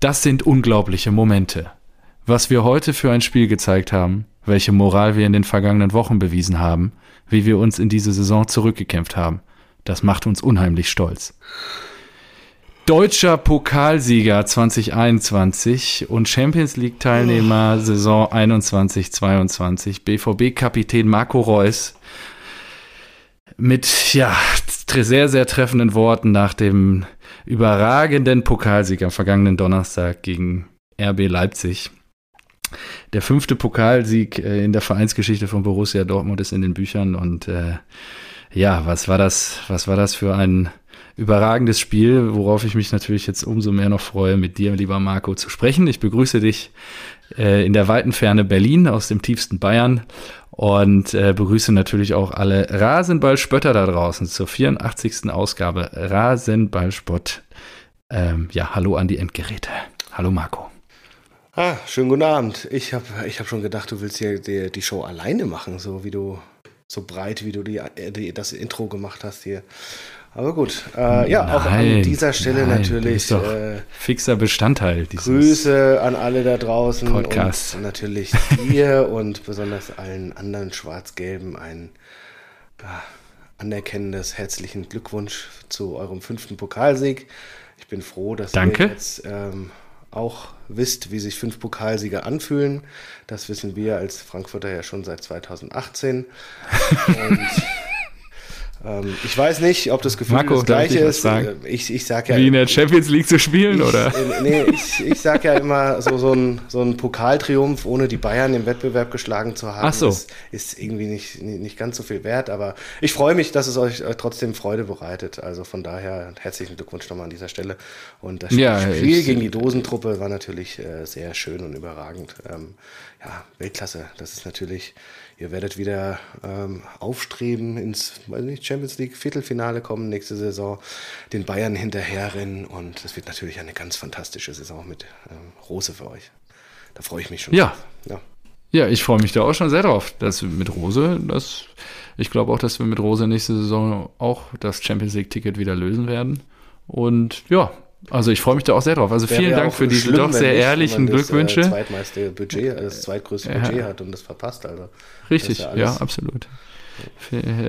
Das sind unglaubliche Momente. Was wir heute für ein Spiel gezeigt haben, welche Moral wir in den vergangenen Wochen bewiesen haben, wie wir uns in diese Saison zurückgekämpft haben, das macht uns unheimlich stolz. Deutscher Pokalsieger 2021 und Champions League Teilnehmer Saison 21-22, BVB-Kapitän Marco Reus mit ja sehr sehr treffenden Worten nach dem überragenden Pokalsieg am vergangenen Donnerstag gegen RB Leipzig. Der fünfte Pokalsieg äh, in der Vereinsgeschichte von Borussia Dortmund ist in den Büchern und äh, ja, was war das? Was war das für ein überragendes Spiel, worauf ich mich natürlich jetzt umso mehr noch freue, mit dir, lieber Marco, zu sprechen. Ich begrüße dich äh, in der weiten Ferne Berlin aus dem tiefsten Bayern und äh, begrüße natürlich auch alle Rasenballspötter da draußen zur 84. Ausgabe Rasenballspott. Ähm, ja, hallo an die Endgeräte. Hallo Marco. Ah, schönen guten Abend. Ich habe ich hab schon gedacht, du willst hier die, die Show alleine machen, so wie du so breit, wie du die, die, das Intro gemacht hast hier. Aber gut, äh, ja, nein, auch an dieser Stelle nein, natürlich äh, fixer Bestandteil dieses Grüße an alle da draußen Podcast. und natürlich dir und besonders allen anderen Schwarz-Gelben ein äh, anerkennendes herzlichen Glückwunsch zu eurem fünften Pokalsieg. Ich bin froh, dass Danke. ihr jetzt ähm, auch wisst, wie sich fünf Pokalsieger anfühlen. Das wissen wir als Frankfurter ja schon seit 2018. und ich weiß nicht, ob das Gefühl Marco, das gleiche ist. Sagen? Äh, ich, ich sag ja. Wie in der Champions League zu spielen, ich, oder? Äh, nee, ich, ich sag ja immer, so, so, ein, so ein Pokaltriumph, ohne die Bayern im Wettbewerb geschlagen zu haben, Ach so. ist, ist irgendwie nicht, nicht ganz so viel wert. Aber ich freue mich, dass es euch trotzdem Freude bereitet. Also von daher herzlichen Glückwunsch nochmal an dieser Stelle. Und das ja, Spiel gegen die Dosentruppe war natürlich äh, sehr schön und überragend. Ähm, ja, Weltklasse. Das ist natürlich Ihr werdet wieder ähm, aufstreben ins nicht, Champions League Viertelfinale kommen nächste Saison, den Bayern hinterherrennen und es wird natürlich eine ganz fantastische Saison mit ähm, Rose für euch. Da freue ich mich schon. Ja. ja. Ja, ich freue mich da auch schon sehr drauf. dass mit Rose, das, ich glaube auch, dass wir mit Rose nächste Saison auch das Champions League-Ticket wieder lösen werden. Und ja, also ich freue mich da auch sehr drauf. Also vielen Dank für diese doch sehr ehrlichen das, Glückwünsche. Das zweitmeiste Budget, das zweitgrößte ja. Budget hat und das verpasst. Also Richtig, ja, ja, absolut.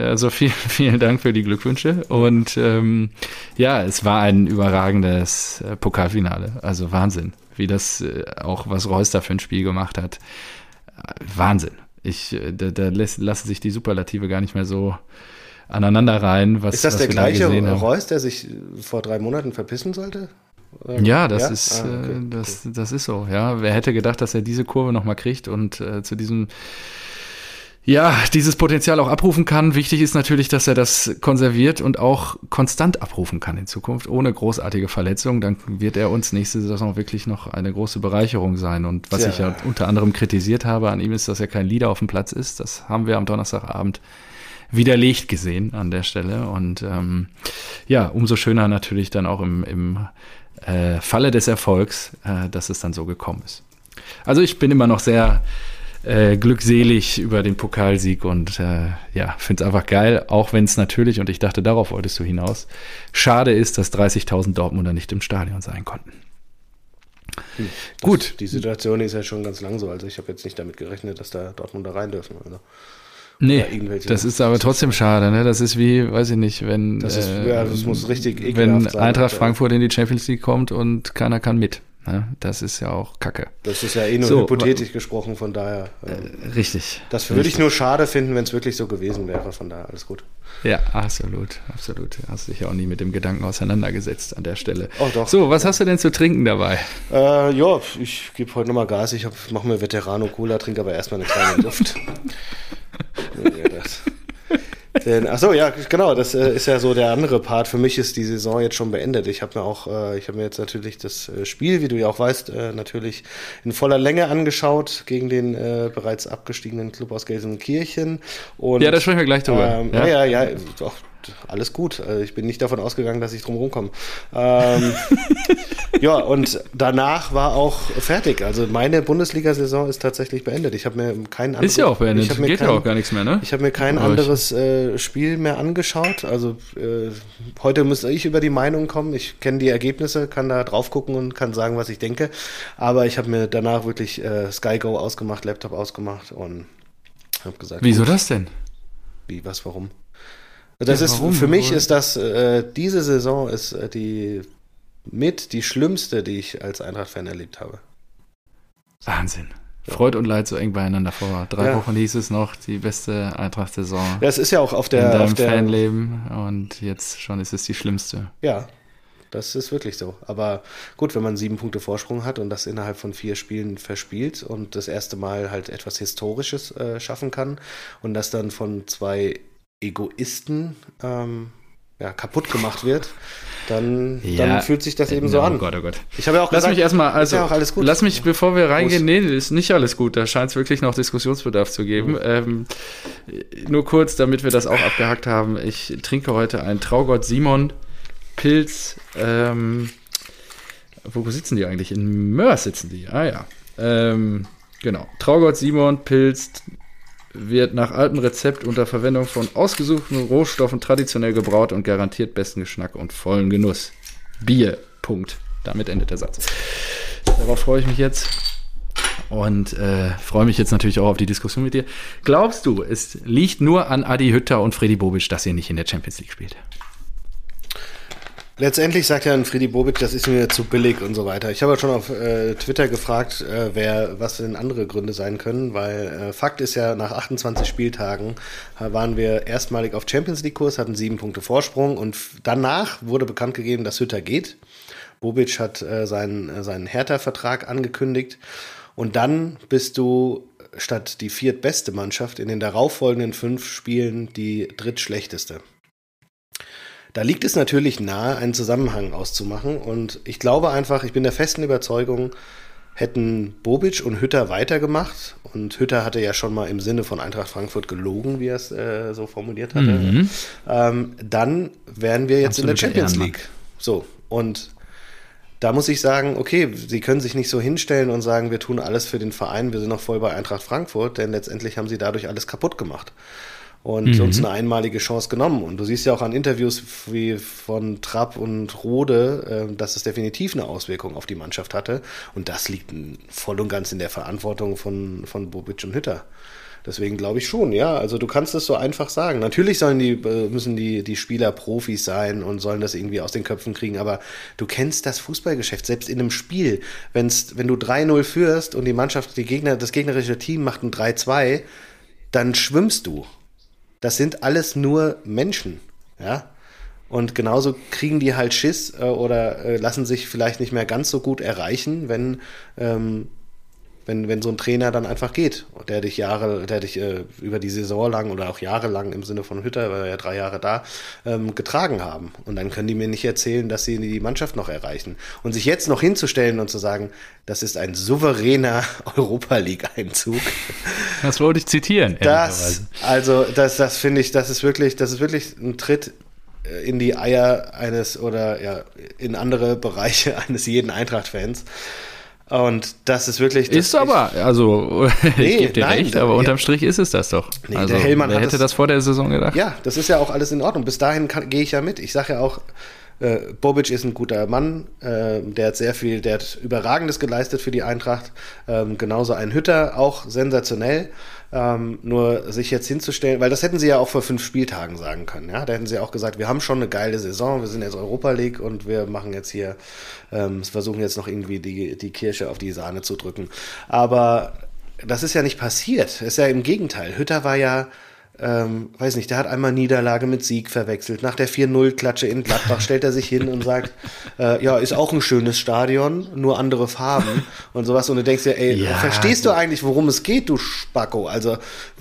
Also vielen, vielen Dank für die Glückwünsche. Und ähm, ja, es war ein überragendes äh, Pokalfinale. Also Wahnsinn, wie das äh, auch, was Reus da für ein Spiel gemacht hat. Wahnsinn. Ich, äh, da, da lassen sich die Superlative gar nicht mehr so aneinander rein. Was, ist das was der gleiche da Reus, der sich vor drei Monaten verpissen sollte? Ja, das ja? ist ah, okay. äh, das, das ist so. Ja, wer hätte gedacht, dass er diese Kurve noch mal kriegt und äh, zu diesem ja, dieses Potenzial auch abrufen kann. Wichtig ist natürlich, dass er das konserviert und auch konstant abrufen kann in Zukunft, ohne großartige Verletzungen. Dann wird er uns nächste Saison wirklich noch eine große Bereicherung sein. Und was ja. ich ja unter anderem kritisiert habe an ihm ist, dass er kein Leader auf dem Platz ist. Das haben wir am Donnerstagabend widerlegt gesehen an der Stelle. Und ähm, ja, umso schöner natürlich dann auch im, im äh, Falle des Erfolgs, äh, dass es dann so gekommen ist. Also ich bin immer noch sehr äh, glückselig über den Pokalsieg und äh, ja, finde es einfach geil, auch wenn es natürlich, und ich dachte, darauf wolltest du hinaus, schade ist, dass 30.000 Dortmunder nicht im Stadion sein konnten. Hm. Gut. Die Situation ist ja schon ganz lang so. Also ich habe jetzt nicht damit gerechnet, dass da Dortmunder rein dürfen. Also. Nee, das ist aber trotzdem schade. Ne? Das ist wie, weiß ich nicht, wenn, das, ist, äh, ja, das muss richtig wenn Eintracht Frankfurt in die Champions League kommt und keiner kann mit. Ne? Das ist ja auch Kacke. Das ist ja eh nur so, hypothetisch gesprochen, von daher. Ähm, äh, richtig. Das würde ich nur schade finden, wenn es wirklich so gewesen wäre. Von daher alles gut. Ja, absolut, absolut. Hast dich ja auch nie mit dem Gedanken auseinandergesetzt an der Stelle. Oh, doch. So, was hast du denn zu trinken dabei? Äh, ja, ich gebe heute nochmal Gas. Ich mache mir Veterano Cola, trinke aber erstmal eine kleine Luft. Denn, ach so, ja, genau, das äh, ist ja so der andere Part. Für mich ist die Saison jetzt schon beendet. Ich habe mir auch, äh, ich habe mir jetzt natürlich das äh, Spiel, wie du ja auch weißt, äh, natürlich in voller Länge angeschaut gegen den äh, bereits abgestiegenen Club aus Gelsenkirchen. Und, ja, da sprechen wir gleich drüber. Ähm, ja, ja, ja, doch, alles gut. Also ich bin nicht davon ausgegangen, dass ich drum rumkomme. Ähm, ja, und danach war auch fertig. Also meine Bundesliga-Saison ist tatsächlich beendet. Ich habe mir kein anderes. Ist ja auch beendet. Geht kein, ja auch gar nichts mehr, ne? Ich habe mir kein anderes äh, Spiel mehr angeschaut. Also äh, heute müsste ich über die Meinung kommen. Ich kenne die Ergebnisse, kann da drauf gucken und kann sagen, was ich denke. Aber ich habe mir danach wirklich äh, Sky Go ausgemacht, Laptop ausgemacht und habe gesagt. Wieso gut. das denn? Wie, was, warum? Das ja, ist warum? für mich ist das äh, diese Saison ist äh, die mit die schlimmste, die ich als Eintracht-Fan erlebt habe. Wahnsinn. Freud und Leid so eng beieinander vor. Drei ja. Wochen hieß es noch, die beste Eintracht-Saison. Das ist ja auch auf der. In deinem der, Fanleben und jetzt schon ist es die schlimmste. Ja, das ist wirklich so. Aber gut, wenn man sieben Punkte Vorsprung hat und das innerhalb von vier Spielen verspielt und das erste Mal halt etwas Historisches äh, schaffen kann und das dann von zwei Egoisten ähm, ja, kaputt gemacht wird, dann, ja, dann fühlt sich das eben so an. Oh Gott, oh Gott. Ich habe ja auch lass gesagt, mich erstmal, also, ja auch alles gut. lass mich, bevor wir reingehen, nee, ist nicht alles gut. Da scheint es wirklich noch Diskussionsbedarf zu geben. Mhm. Ähm, nur kurz, damit wir das auch abgehackt haben. Ich trinke heute einen Traugott Simon Pilz. Ähm, wo sitzen die eigentlich? In Mörs sitzen die. Ah ja. Ähm, genau. Traugott Simon Pilz wird nach altem Rezept unter Verwendung von ausgesuchten Rohstoffen traditionell gebraut und garantiert besten Geschmack und vollen Genuss. Bier. Punkt. Damit endet der Satz. Darauf freue ich mich jetzt und äh, freue mich jetzt natürlich auch auf die Diskussion mit dir. Glaubst du, es liegt nur an Adi Hütter und Freddy Bobic, dass ihr nicht in der Champions League spielt? Letztendlich sagt ja ein Friedi Bobic, das ist mir zu billig und so weiter. Ich habe schon auf äh, Twitter gefragt, äh, wer, was denn andere Gründe sein können, weil äh, Fakt ist ja, nach 28 Spieltagen äh, waren wir erstmalig auf Champions League Kurs, hatten sieben Punkte Vorsprung und danach wurde bekannt gegeben, dass Hütter geht. Bobic hat äh, seinen, äh, seinen Hertha-Vertrag angekündigt und dann bist du statt die viertbeste Mannschaft in den darauffolgenden fünf Spielen die drittschlechteste. Da liegt es natürlich nahe, einen Zusammenhang auszumachen. Und ich glaube einfach, ich bin der festen Überzeugung, hätten Bobic und Hütter weitergemacht, und Hütter hatte ja schon mal im Sinne von Eintracht Frankfurt gelogen, wie er es äh, so formuliert hatte, mhm. ähm, dann wären wir jetzt Absolute in der Champions Ehrenmann. League. So, und da muss ich sagen, okay, sie können sich nicht so hinstellen und sagen, wir tun alles für den Verein, wir sind noch voll bei Eintracht Frankfurt, denn letztendlich haben sie dadurch alles kaputt gemacht und mhm. uns eine einmalige Chance genommen. Und du siehst ja auch an Interviews wie von Trapp und Rode, äh, dass es definitiv eine Auswirkung auf die Mannschaft hatte. Und das liegt voll und ganz in der Verantwortung von, von Bobic und Hütter. Deswegen glaube ich schon, ja. Also du kannst es so einfach sagen. Natürlich sollen die, äh, müssen die, die Spieler Profis sein und sollen das irgendwie aus den Köpfen kriegen, aber du kennst das Fußballgeschäft, selbst in einem Spiel. Wenn's, wenn du 3-0 führst und die Mannschaft, die Gegner, das gegnerische Team macht ein 3-2, dann schwimmst du. Das sind alles nur Menschen, ja. Und genauso kriegen die halt Schiss äh, oder äh, lassen sich vielleicht nicht mehr ganz so gut erreichen, wenn ähm, wenn, wenn so ein Trainer dann einfach geht, der dich Jahre, der dich äh, über die Saison lang oder auch jahrelang im Sinne von Hütter, war ja drei Jahre da, ähm, getragen haben. Und dann können die mir nicht erzählen, dass sie die Mannschaft noch erreichen. Und sich jetzt noch hinzustellen und zu sagen, das ist ein souveräner Europa League-Einzug. Das wollte ich zitieren. Das, also, das, das finde ich, das ist wirklich, das ist wirklich ein Tritt äh, in die Eier eines oder ja, in andere Bereiche eines jeden Eintracht-Fans. Und das ist wirklich. Das ist aber, also nee, ich gebe dir nein, recht, aber unterm Strich ist es das doch. Nee, also, der Hellmann wer hätte das, das, vor der Saison gedacht? Ja, das ist ja auch alles in Ordnung. Bis dahin gehe ich ja mit. Ich sage ja auch, äh, Bobic ist ein guter Mann, äh, der hat sehr viel, der hat Überragendes geleistet für die Eintracht. Ähm, genauso ein Hütter, auch sensationell. Ähm, nur sich jetzt hinzustellen, weil das hätten sie ja auch vor fünf Spieltagen sagen können. Ja? Da hätten sie auch gesagt, wir haben schon eine geile Saison, wir sind jetzt Europa League und wir machen jetzt hier, ähm, versuchen jetzt noch irgendwie die, die Kirsche auf die Sahne zu drücken. Aber das ist ja nicht passiert. ist ja im Gegenteil. Hütter war ja ähm, weiß nicht, der hat einmal Niederlage mit Sieg verwechselt. Nach der 4-0-Klatsche in Gladbach stellt er sich hin und sagt, äh, ja, ist auch ein schönes Stadion, nur andere Farben und sowas. Und du denkst dir, ey, ja, verstehst du eigentlich, worum es geht, du Spacko? Also,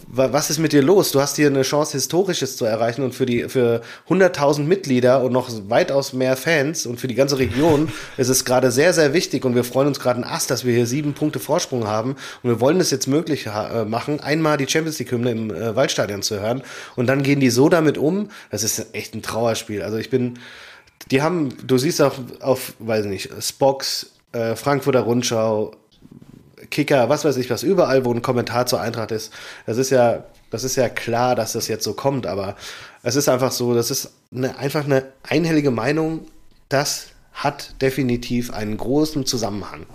was ist mit dir los? Du hast hier eine Chance, Historisches zu erreichen und für die, für 100.000 Mitglieder und noch weitaus mehr Fans und für die ganze Region ist es gerade sehr, sehr wichtig und wir freuen uns gerade ein Ass, dass wir hier sieben Punkte Vorsprung haben und wir wollen es jetzt möglich äh, machen, einmal die Champions League-Hymne im äh, Waldstadion zu anzuhören. Und dann gehen die so damit um, das ist echt ein Trauerspiel. Also ich bin, die haben, du siehst auch auf, weiß nicht, Spox, äh, Frankfurter Rundschau, Kicker, was weiß ich was, überall, wo ein Kommentar zur Eintracht ist. Das ist ja, das ist ja klar, dass das jetzt so kommt, aber es ist einfach so, das ist eine, einfach eine einhellige Meinung, das hat definitiv einen großen Zusammenhang.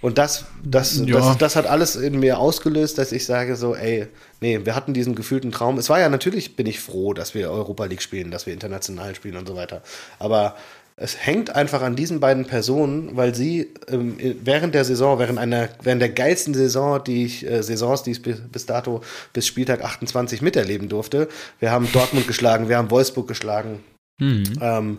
Und das, das, ja. das, das hat alles in mir ausgelöst, dass ich sage so, ey, nee, wir hatten diesen gefühlten Traum. Es war ja natürlich, bin ich froh, dass wir Europa League spielen, dass wir international spielen und so weiter. Aber es hängt einfach an diesen beiden Personen, weil sie ähm, während der Saison, während einer, während der geilsten Saison, die ich, äh, Saisons, die ich bis, bis dato bis Spieltag 28 miterleben durfte, wir haben Dortmund geschlagen, wir haben Wolfsburg geschlagen. Mhm. Ähm,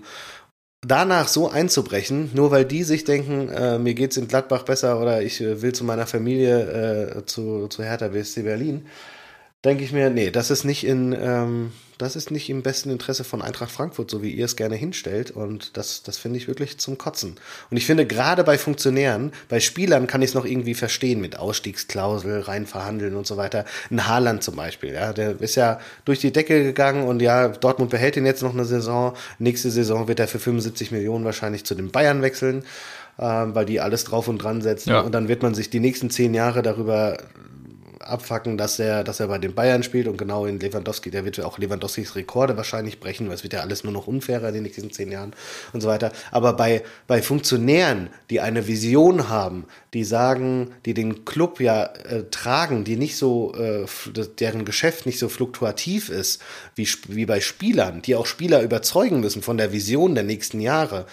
danach so einzubrechen, nur weil die sich denken, äh, mir geht's in Gladbach besser oder ich äh, will zu meiner Familie äh, zu, zu Hertha BSC Berlin, denke ich mir, nee, das ist nicht in, ähm, das ist nicht im besten Interesse von Eintracht Frankfurt, so wie ihr es gerne hinstellt. Und das, das finde ich wirklich zum Kotzen. Und ich finde, gerade bei Funktionären, bei Spielern kann ich es noch irgendwie verstehen mit Ausstiegsklausel, rein verhandeln und so weiter. Ein Haaland zum Beispiel, ja, der ist ja durch die Decke gegangen und ja, Dortmund behält ihn jetzt noch eine Saison. Nächste Saison wird er für 75 Millionen wahrscheinlich zu den Bayern wechseln ähm, weil die alles drauf und dran setzen. Ja. Und dann wird man sich die nächsten zehn Jahre darüber abfacken, dass er, dass er bei den Bayern spielt und genau in Lewandowski, der wird auch Lewandowskis Rekorde wahrscheinlich brechen, weil es wird ja alles nur noch unfairer in den nächsten zehn Jahren und so weiter. Aber bei, bei Funktionären, die eine Vision haben, die sagen, die den Club ja äh, tragen, die nicht so, äh, deren Geschäft nicht so fluktuativ ist wie, wie bei Spielern, die auch Spieler überzeugen müssen von der Vision der nächsten Jahre,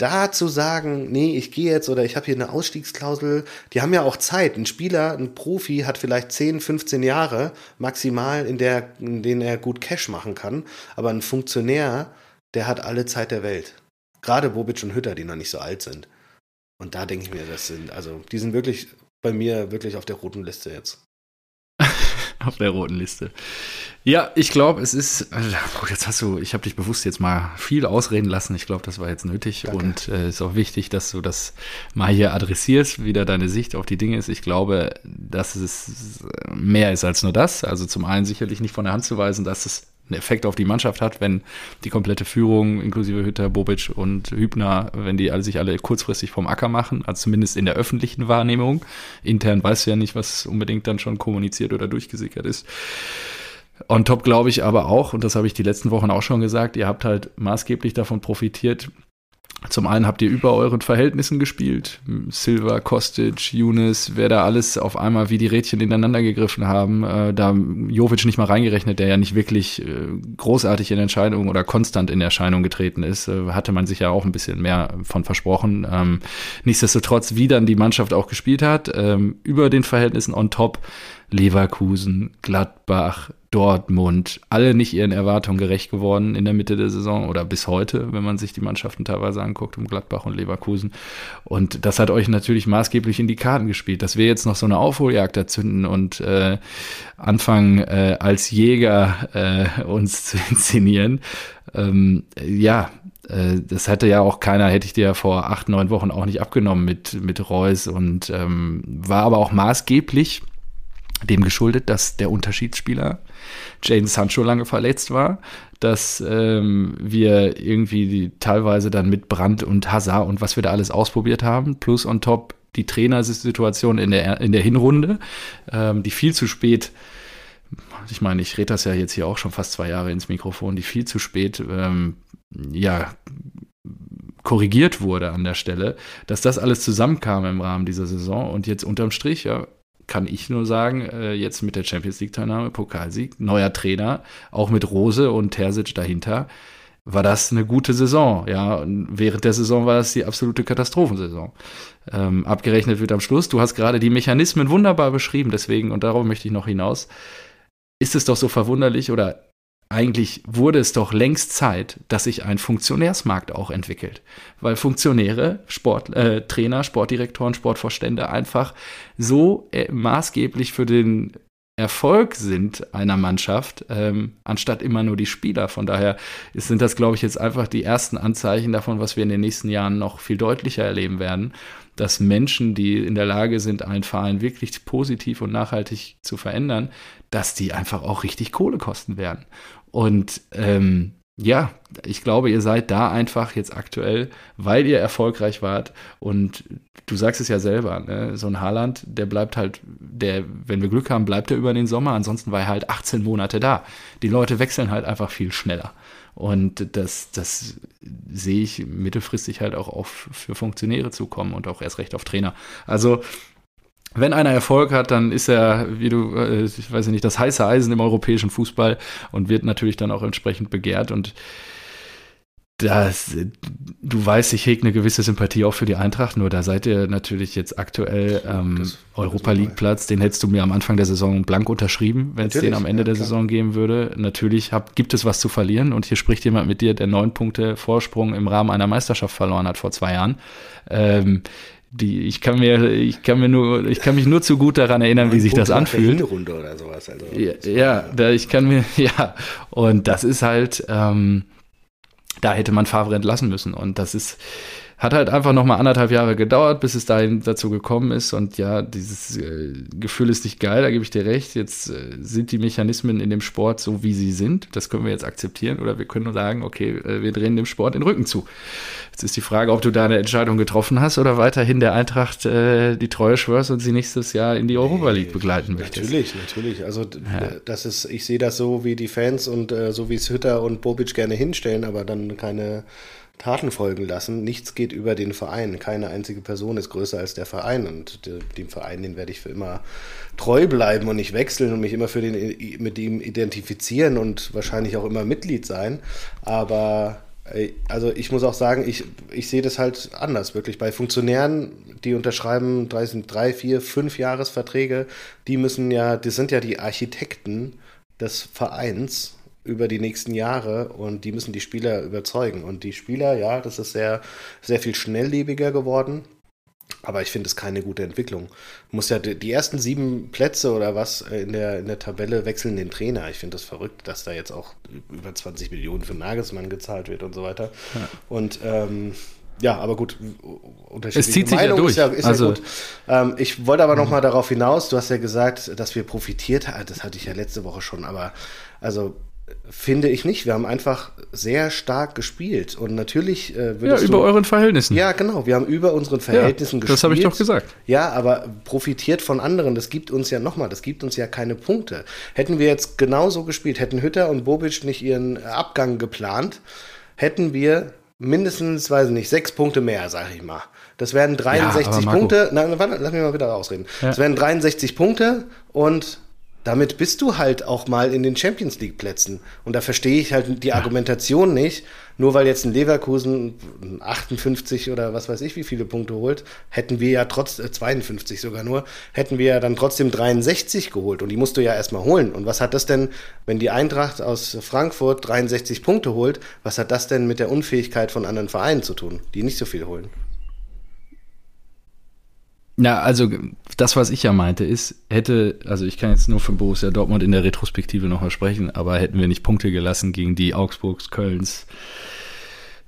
da zu sagen, nee, ich gehe jetzt oder ich habe hier eine Ausstiegsklausel, die haben ja auch Zeit. Ein Spieler, ein Profi hat vielleicht 10, 15 Jahre maximal, in, der, in denen er gut Cash machen kann. Aber ein Funktionär, der hat alle Zeit der Welt. Gerade Bobic und Hütter, die noch nicht so alt sind. Und da denke ich mir, das sind, also, die sind wirklich bei mir wirklich auf der roten Liste jetzt. Auf der roten Liste. Ja, ich glaube, es ist. Also, jetzt hast du, ich habe dich bewusst jetzt mal viel ausreden lassen. Ich glaube, das war jetzt nötig Danke. und es äh, ist auch wichtig, dass du das mal hier adressierst, wie da deine Sicht auf die Dinge ist. Ich glaube, dass es mehr ist als nur das. Also zum einen sicherlich nicht von der Hand zu weisen, dass es einen Effekt auf die Mannschaft hat, wenn die komplette Führung, inklusive Hütter, Bobic und Hübner, wenn die alle sich alle kurzfristig vom Acker machen, also zumindest in der öffentlichen Wahrnehmung. Intern weißt ja nicht, was unbedingt dann schon kommuniziert oder durchgesickert ist. On top glaube ich aber auch, und das habe ich die letzten Wochen auch schon gesagt, ihr habt halt maßgeblich davon profitiert, zum einen habt ihr über euren Verhältnissen gespielt. Silva, Kostic, Younes, wer da alles auf einmal wie die Rädchen ineinander gegriffen haben. Äh, da Jovic nicht mal reingerechnet, der ja nicht wirklich äh, großartig in Entscheidung oder konstant in Erscheinung getreten ist, äh, hatte man sich ja auch ein bisschen mehr von versprochen. Ähm, nichtsdestotrotz, wie dann die Mannschaft auch gespielt hat, ähm, über den Verhältnissen on top Leverkusen, Gladbach, Dortmund, alle nicht ihren Erwartungen gerecht geworden in der Mitte der Saison oder bis heute, wenn man sich die Mannschaften teilweise anguckt, um Gladbach und Leverkusen. Und das hat euch natürlich maßgeblich in die Karten gespielt, dass wir jetzt noch so eine Aufholjagd erzünden und äh, anfangen, äh, als Jäger äh, uns zu inszenieren. Ähm, ja, äh, das hätte ja auch keiner, hätte ich dir ja vor acht, neun Wochen auch nicht abgenommen mit, mit Reus und ähm, war aber auch maßgeblich dem geschuldet, dass der Unterschiedsspieler Jaden Sancho lange verletzt war, dass ähm, wir irgendwie die, teilweise dann mit Brand und Hazard und was wir da alles ausprobiert haben, plus on top die Trainersituation in der, in der Hinrunde, ähm, die viel zu spät ich meine, ich rede das ja jetzt hier auch schon fast zwei Jahre ins Mikrofon, die viel zu spät ähm, ja korrigiert wurde an der Stelle, dass das alles zusammenkam im Rahmen dieser Saison und jetzt unterm Strich, ja, kann ich nur sagen, äh, jetzt mit der Champions League-Teilnahme, Pokalsieg, neuer Trainer, auch mit Rose und Terzic dahinter, war das eine gute Saison. Ja, und während der Saison war das die absolute Katastrophensaison. Ähm, abgerechnet wird am Schluss. Du hast gerade die Mechanismen wunderbar beschrieben, deswegen, und darauf möchte ich noch hinaus, ist es doch so verwunderlich oder eigentlich wurde es doch längst Zeit, dass sich ein Funktionärsmarkt auch entwickelt. Weil Funktionäre, Sport, äh, Trainer, Sportdirektoren, Sportvorstände einfach so äh, maßgeblich für den Erfolg sind einer Mannschaft, ähm, anstatt immer nur die Spieler. Von daher sind das, glaube ich, jetzt einfach die ersten Anzeichen davon, was wir in den nächsten Jahren noch viel deutlicher erleben werden, dass Menschen, die in der Lage sind, einen Verein wirklich positiv und nachhaltig zu verändern, dass die einfach auch richtig Kohle kosten werden. Und ähm, ja, ich glaube, ihr seid da einfach jetzt aktuell, weil ihr erfolgreich wart. Und du sagst es ja selber, ne? so ein Haaland, der bleibt halt, der, wenn wir Glück haben, bleibt er über den Sommer. Ansonsten war er halt 18 Monate da. Die Leute wechseln halt einfach viel schneller. Und das, das sehe ich mittelfristig halt auch auf, für Funktionäre zukommen und auch erst recht auf Trainer. Also wenn einer Erfolg hat, dann ist er, wie du, äh, ich weiß nicht, das heiße Eisen im europäischen Fußball und wird natürlich dann auch entsprechend begehrt. Und das, du weißt, ich hege eine gewisse Sympathie auch für die Eintracht, nur da seid ihr natürlich jetzt aktuell ähm, Europa League Platz, den hättest du mir am Anfang der Saison blank unterschrieben, wenn es den am Ende ja, der klar. Saison geben würde. Natürlich hab, gibt es was zu verlieren und hier spricht jemand mit dir, der neun Punkte Vorsprung im Rahmen einer Meisterschaft verloren hat vor zwei Jahren. Ähm, die, ich kann mir, ich kann mir nur, ich kann mich nur zu gut daran erinnern, wie sich das anfühlt. Runde oder sowas. Also, ja, ja, da, ich kann mir, ja, und das ist halt, ähm, da hätte man Favre entlassen müssen. Und das ist, hat halt einfach noch mal anderthalb Jahre gedauert, bis es dahin dazu gekommen ist. Und ja, dieses äh, Gefühl ist nicht geil, da gebe ich dir recht. Jetzt äh, sind die Mechanismen in dem Sport so, wie sie sind. Das können wir jetzt akzeptieren. Oder wir können nur sagen, okay, äh, wir drehen dem Sport den Rücken zu. Jetzt ist die Frage, ob du da eine Entscheidung getroffen hast oder weiterhin der Eintracht äh, die Treue schwörst und sie nächstes Jahr in die Europa League begleiten möchtest. Natürlich, natürlich. Also ja. das ist, ich sehe das so, wie die Fans und äh, so wie es Hütter und Bobic gerne hinstellen, aber dann keine Taten folgen lassen. Nichts geht über den Verein. Keine einzige Person ist größer als der Verein. Und dem Verein, den werde ich für immer treu bleiben und nicht wechseln und mich immer für den, mit ihm identifizieren und wahrscheinlich auch immer Mitglied sein. Aber also ich muss auch sagen, ich, ich sehe das halt anders, wirklich. Bei Funktionären, die unterschreiben drei, drei, vier, fünf Jahresverträge, die müssen ja, das sind ja die Architekten des Vereins über die nächsten Jahre und die müssen die Spieler überzeugen. Und die Spieler, ja, das ist sehr, sehr viel schnelllebiger geworden. Aber ich finde es keine gute Entwicklung. Muss ja die ersten sieben Plätze oder was in der, in der Tabelle wechseln den Trainer. Ich finde das verrückt, dass da jetzt auch über 20 Millionen für Nagelsmann gezahlt wird und so weiter. Ja. Und ähm, ja, aber gut, unterschiedliche es zieht sich Meinung ja durch. ist ja, ist also, ja gut. Ähm, ich wollte aber noch mal darauf hinaus, du hast ja gesagt, dass wir profitiert haben, das hatte ich ja letzte Woche schon, aber also Finde ich nicht. Wir haben einfach sehr stark gespielt. Und natürlich äh, Ja, über du, euren Verhältnissen. Ja, genau. Wir haben über unseren Verhältnissen ja, gespielt. Das habe ich doch gesagt. Ja, aber profitiert von anderen. Das gibt uns ja nochmal, das gibt uns ja keine Punkte. Hätten wir jetzt genauso gespielt, hätten Hütter und Bobic nicht ihren Abgang geplant, hätten wir mindestens, weiß ich nicht, sechs Punkte mehr, sag ich mal. Das wären 63 ja, Punkte. Nein, warte, lass mich mal wieder ausreden. Ja. Das wären 63 Punkte und damit bist du halt auch mal in den Champions League Plätzen. Und da verstehe ich halt die Argumentation nicht. Nur weil jetzt ein Leverkusen 58 oder was weiß ich wie viele Punkte holt, hätten wir ja trotz äh, 52 sogar nur, hätten wir ja dann trotzdem 63 geholt. Und die musst du ja erstmal holen. Und was hat das denn, wenn die Eintracht aus Frankfurt 63 Punkte holt, was hat das denn mit der Unfähigkeit von anderen Vereinen zu tun, die nicht so viel holen? Ja, also das, was ich ja meinte, ist, hätte, also ich kann jetzt nur für Borussia Dortmund in der Retrospektive nochmal sprechen, aber hätten wir nicht Punkte gelassen gegen die Augsburgs, Kölns,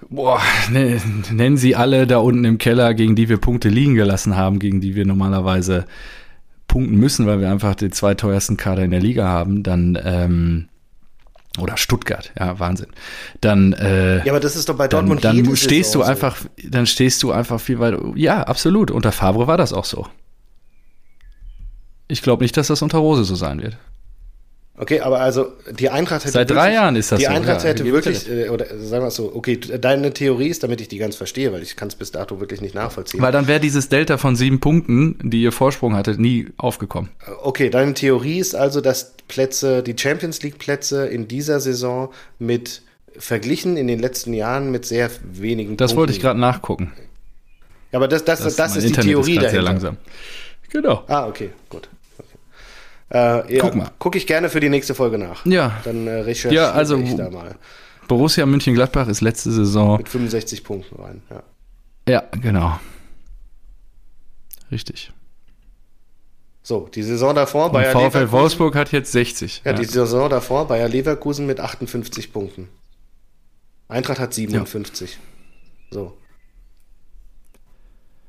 boah, ne, nennen sie alle da unten im Keller, gegen die wir Punkte liegen gelassen haben, gegen die wir normalerweise punkten müssen, weil wir einfach den zweiteuersten Kader in der Liga haben, dann ähm, oder Stuttgart, ja, Wahnsinn. Dann, äh, ja, aber das ist doch bei Dortmund Dann, dann stehst du einfach, so. dann stehst du einfach viel weiter. Ja, absolut. Unter Favre war das auch so. Ich glaube nicht, dass das unter Rose so sein wird. Okay, aber also die Eintracht hätte. Seit drei wirklich, Jahren ist das die so. Die Eintracht ja, hätte wirklich, äh, oder sagen wir es so, okay, deine Theorie ist, damit ich die ganz verstehe, weil ich kann es bis dato wirklich nicht nachvollziehen. Weil dann wäre dieses Delta von sieben Punkten, die ihr Vorsprung hattet, nie aufgekommen. Äh, okay, deine Theorie ist also, dass Plätze, die Champions League Plätze in dieser Saison mit verglichen in den letzten Jahren mit sehr wenigen Das Punkten. wollte ich gerade nachgucken. Ja, aber das, das, das, das ist die Internet Theorie ist dahinter. Sehr langsam. Genau. Ah, okay, gut. Äh, ja, Guck mal. Gucke ich gerne für die nächste Folge nach. Ja. Dann äh, recherchiere ja, also, ich da mal. Borussia München-Gladbach ist letzte Saison. Mit 65 Punkten rein, ja. Ja, genau. Richtig. So, die Saison davor bei VfL Leverkusen, Wolfsburg hat jetzt 60. Ja, ja, die Saison davor Bayer Leverkusen mit 58 Punkten. Eintracht hat 57. Ja. So.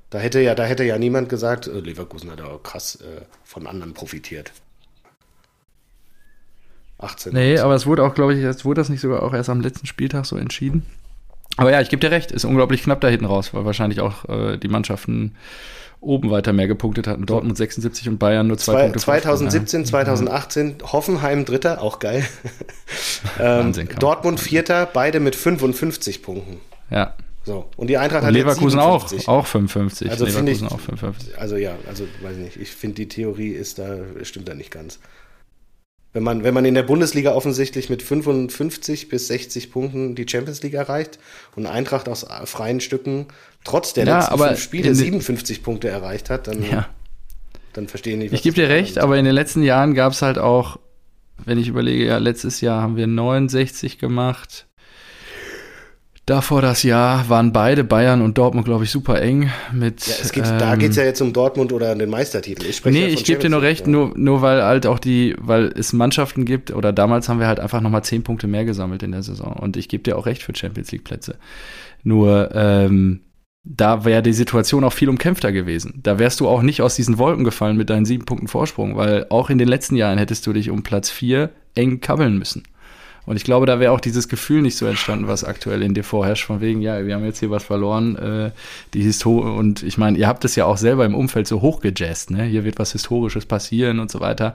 Da hätte ja, da hätte ja niemand gesagt, äh, Leverkusen hat auch krass äh, von anderen profitiert. 18. Nee, aber es wurde auch, glaube ich, jetzt wurde das nicht sogar auch erst am letzten Spieltag so entschieden. Aber ja, ich gebe dir recht, ist unglaublich knapp da hinten raus, weil wahrscheinlich auch äh, die Mannschaften oben weiter mehr gepunktet hatten. Dortmund 76 und Bayern nur zwei, zwei Punkte. 2017, 2018, Hoffenheim Dritter, auch geil. ähm, Dortmund Vierter, beide mit 55 Punkten. Ja. So, und die Eintracht und hat Leverkusen auch, auch 55. Also Leverkusen ich, auch 55. Also ja, also weiß nicht, ich finde die Theorie ist da, stimmt da nicht ganz. Wenn man, wenn man in der Bundesliga offensichtlich mit 55 bis 60 Punkten die Champions League erreicht und Eintracht aus freien Stücken trotz der ja, letzten fünf Spiele 57 Punkte erreicht hat, dann, ja. dann verstehe ich nicht. Ich gebe dir recht, aber in den letzten Jahren gab es halt auch, wenn ich überlege, ja, letztes Jahr haben wir 69 gemacht, Davor das Jahr waren beide Bayern und Dortmund, glaube ich, super eng. Mit, ja, es geht, ähm, da geht es ja jetzt um Dortmund oder den Meistertitel. Ich nee, ja ich gebe dir nur recht, ja. nur, nur weil halt auch die, weil es Mannschaften gibt, oder damals haben wir halt einfach nochmal zehn Punkte mehr gesammelt in der Saison. Und ich gebe dir auch recht für Champions League-Plätze. Nur, ähm, da wäre die Situation auch viel umkämpfter gewesen. Da wärst du auch nicht aus diesen Wolken gefallen mit deinen sieben Punkten Vorsprung, weil auch in den letzten Jahren hättest du dich um Platz vier eng kabbeln müssen. Und ich glaube, da wäre auch dieses Gefühl nicht so entstanden, was aktuell in dir vorherrscht, von wegen, ja, wir haben jetzt hier was verloren, äh, die Historie, und ich meine, ihr habt es ja auch selber im Umfeld so hochgejazzt, ne? Hier wird was Historisches passieren und so weiter.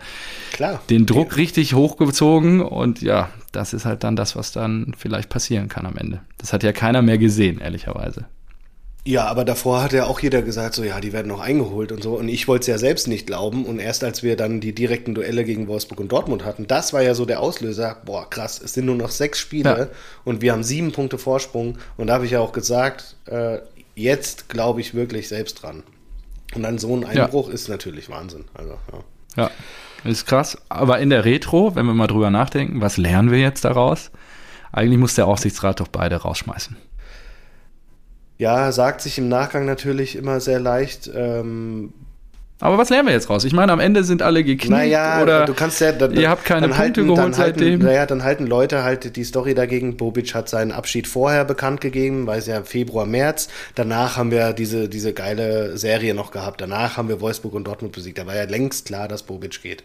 Klar. Den Druck richtig hochgezogen und ja, das ist halt dann das, was dann vielleicht passieren kann am Ende. Das hat ja keiner mehr gesehen, ehrlicherweise. Ja, aber davor hat ja auch jeder gesagt, so ja, die werden noch eingeholt und so. Und ich wollte es ja selbst nicht glauben. Und erst als wir dann die direkten Duelle gegen Wolfsburg und Dortmund hatten, das war ja so der Auslöser. Boah, krass, es sind nur noch sechs Spiele ja. und wir haben sieben Punkte Vorsprung. Und da habe ich ja auch gesagt, äh, jetzt glaube ich wirklich selbst dran. Und dann so ein Einbruch ja. ist natürlich Wahnsinn. Also, ja. ja, ist krass. Aber in der Retro, wenn wir mal drüber nachdenken, was lernen wir jetzt daraus? Eigentlich muss der Aufsichtsrat doch beide rausschmeißen. Ja, sagt sich im Nachgang natürlich immer sehr leicht. Ähm, aber was lernen wir jetzt raus? Ich meine, am Ende sind alle geknickt naja, oder du kannst ja, dann, ihr habt keine Punkte halten, geholt halten, seitdem. Naja, dann halten Leute halt die Story dagegen. Bobic hat seinen Abschied vorher bekannt gegeben, weiß ja Februar, März. Danach haben wir diese, diese geile Serie noch gehabt. Danach haben wir Wolfsburg und Dortmund besiegt. Da war ja längst klar, dass Bobic geht.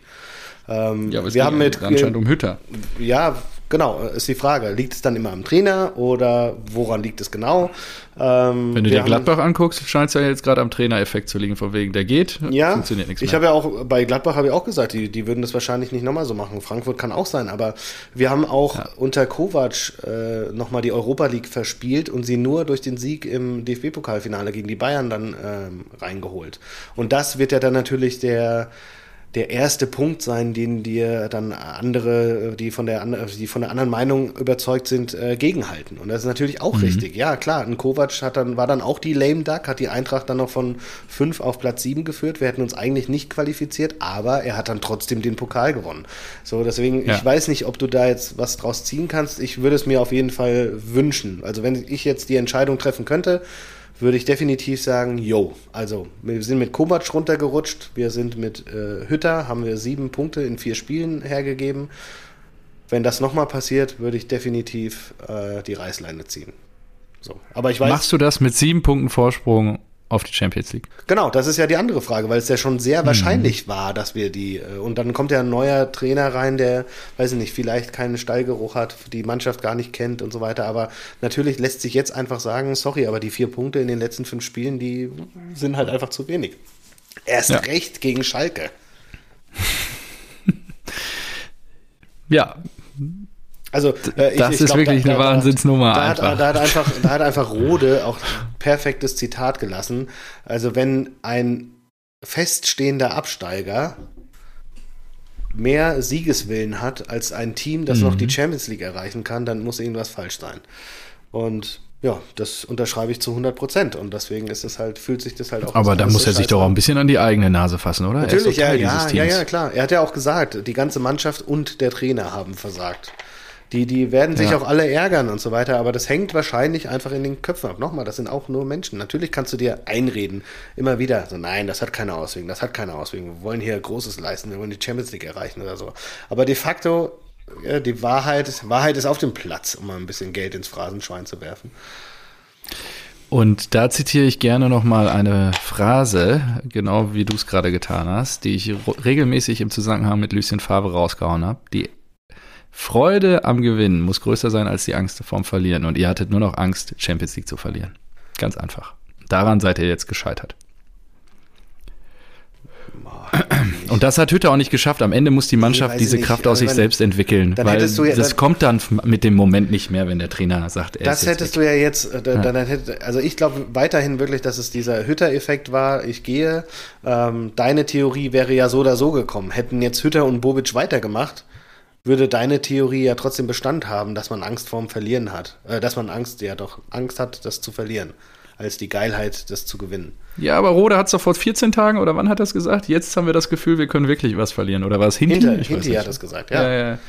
Ähm, ja, aber es wir haben mit anscheinend um Hütter. Ja, genau, ist die Frage. Liegt es dann immer am Trainer oder woran liegt es genau? Ähm, Wenn du dir Gladbach anguckst, scheint es ja jetzt gerade am Trainereffekt zu liegen, von wegen, der geht, ja, funktioniert nichts mehr. Ich habe ja auch, bei Gladbach habe ich auch gesagt, die, die würden das wahrscheinlich nicht nochmal so machen. Frankfurt kann auch sein, aber wir haben auch ja. unter Kovac äh, nochmal die Europa League verspielt und sie nur durch den Sieg im DFB-Pokalfinale gegen die Bayern dann ähm, reingeholt. Und das wird ja dann natürlich der der erste Punkt sein, den dir dann andere, die von der, die von der anderen Meinung überzeugt sind, äh, gegenhalten. Und das ist natürlich auch mhm. richtig. Ja, klar, ein Kovac hat dann, war dann auch die Lame Duck, hat die Eintracht dann noch von fünf auf Platz sieben geführt. Wir hätten uns eigentlich nicht qualifiziert, aber er hat dann trotzdem den Pokal gewonnen. So, deswegen, ja. ich weiß nicht, ob du da jetzt was draus ziehen kannst. Ich würde es mir auf jeden Fall wünschen. Also wenn ich jetzt die Entscheidung treffen könnte, würde ich definitiv sagen, yo. Also, wir sind mit Kovac runtergerutscht, wir sind mit äh, Hütter, haben wir sieben Punkte in vier Spielen hergegeben. Wenn das nochmal passiert, würde ich definitiv äh, die Reißleine ziehen. So. Aber ich weiß. Machst du das mit sieben Punkten Vorsprung auf die Champions League. Genau, das ist ja die andere Frage, weil es ja schon sehr mhm. wahrscheinlich war, dass wir die. Äh, und dann kommt ja ein neuer Trainer rein, der, weiß ich nicht, vielleicht keinen Stallgeruch hat, die Mannschaft gar nicht kennt und so weiter. Aber natürlich lässt sich jetzt einfach sagen, sorry, aber die vier Punkte in den letzten fünf Spielen, die sind halt einfach zu wenig. Erst ja. recht gegen Schalke. ja, also äh, das ich, ist glaub, wirklich da, eine da, Wahnsinnsnummer. Da, einfach. Hat, da, hat einfach, da hat einfach Rode auch perfektes Zitat gelassen. Also wenn ein feststehender Absteiger mehr Siegeswillen hat als ein Team, das mhm. noch die Champions League erreichen kann, dann muss irgendwas falsch sein. Und ja, das unterschreibe ich zu 100 Prozent und deswegen ist es halt, fühlt sich das halt auch. Aber da muss er sich doch auch ein bisschen an die eigene Nase fassen, oder? Natürlich, ja, ja, ja, ja, klar. Er hat ja auch gesagt, die ganze Mannschaft und der Trainer haben versagt. Die, die werden sich ja. auch alle ärgern und so weiter, aber das hängt wahrscheinlich einfach in den Köpfen ab. Nochmal, das sind auch nur Menschen. Natürlich kannst du dir einreden, immer wieder, so nein, das hat keine Auswirkungen, das hat keine Auswirkungen. Wir wollen hier Großes leisten, wir wollen die Champions League erreichen oder so. Aber de facto, ja, die Wahrheit, Wahrheit ist auf dem Platz, um mal ein bisschen Geld ins Phrasenschwein zu werfen. Und da zitiere ich gerne nochmal eine Phrase, genau wie du es gerade getan hast, die ich regelmäßig im Zusammenhang mit Lucien Favre rausgehauen habe. Die Freude am Gewinnen muss größer sein als die Angst vorm Verlieren. Und ihr hattet nur noch Angst, Champions League zu verlieren. Ganz einfach. Daran seid ihr jetzt gescheitert. Und das hat Hütter auch nicht geschafft. Am Ende muss die Mannschaft diese nicht. Kraft aus sich selbst entwickeln. Weil ja, das kommt dann mit dem Moment nicht mehr, wenn der Trainer sagt, er Das hättest weg. du ja jetzt, äh, dann ja. Hätte, also ich glaube weiterhin wirklich, dass es dieser Hütter-Effekt war. Ich gehe. Ähm, deine Theorie wäre ja so oder so gekommen. Hätten jetzt Hütter und Bobic weitergemacht, würde deine Theorie ja trotzdem Bestand haben, dass man Angst vorm Verlieren hat. Äh, dass man Angst, ja doch, Angst hat, das zu verlieren als die Geilheit, das zu gewinnen. Ja, aber Rode hat es doch vor 14 Tagen oder wann hat er es gesagt? Jetzt haben wir das Gefühl, wir können wirklich was verlieren. Oder war es Hinti? Hinter, Hinti hat es gesagt, ja. ja, ja.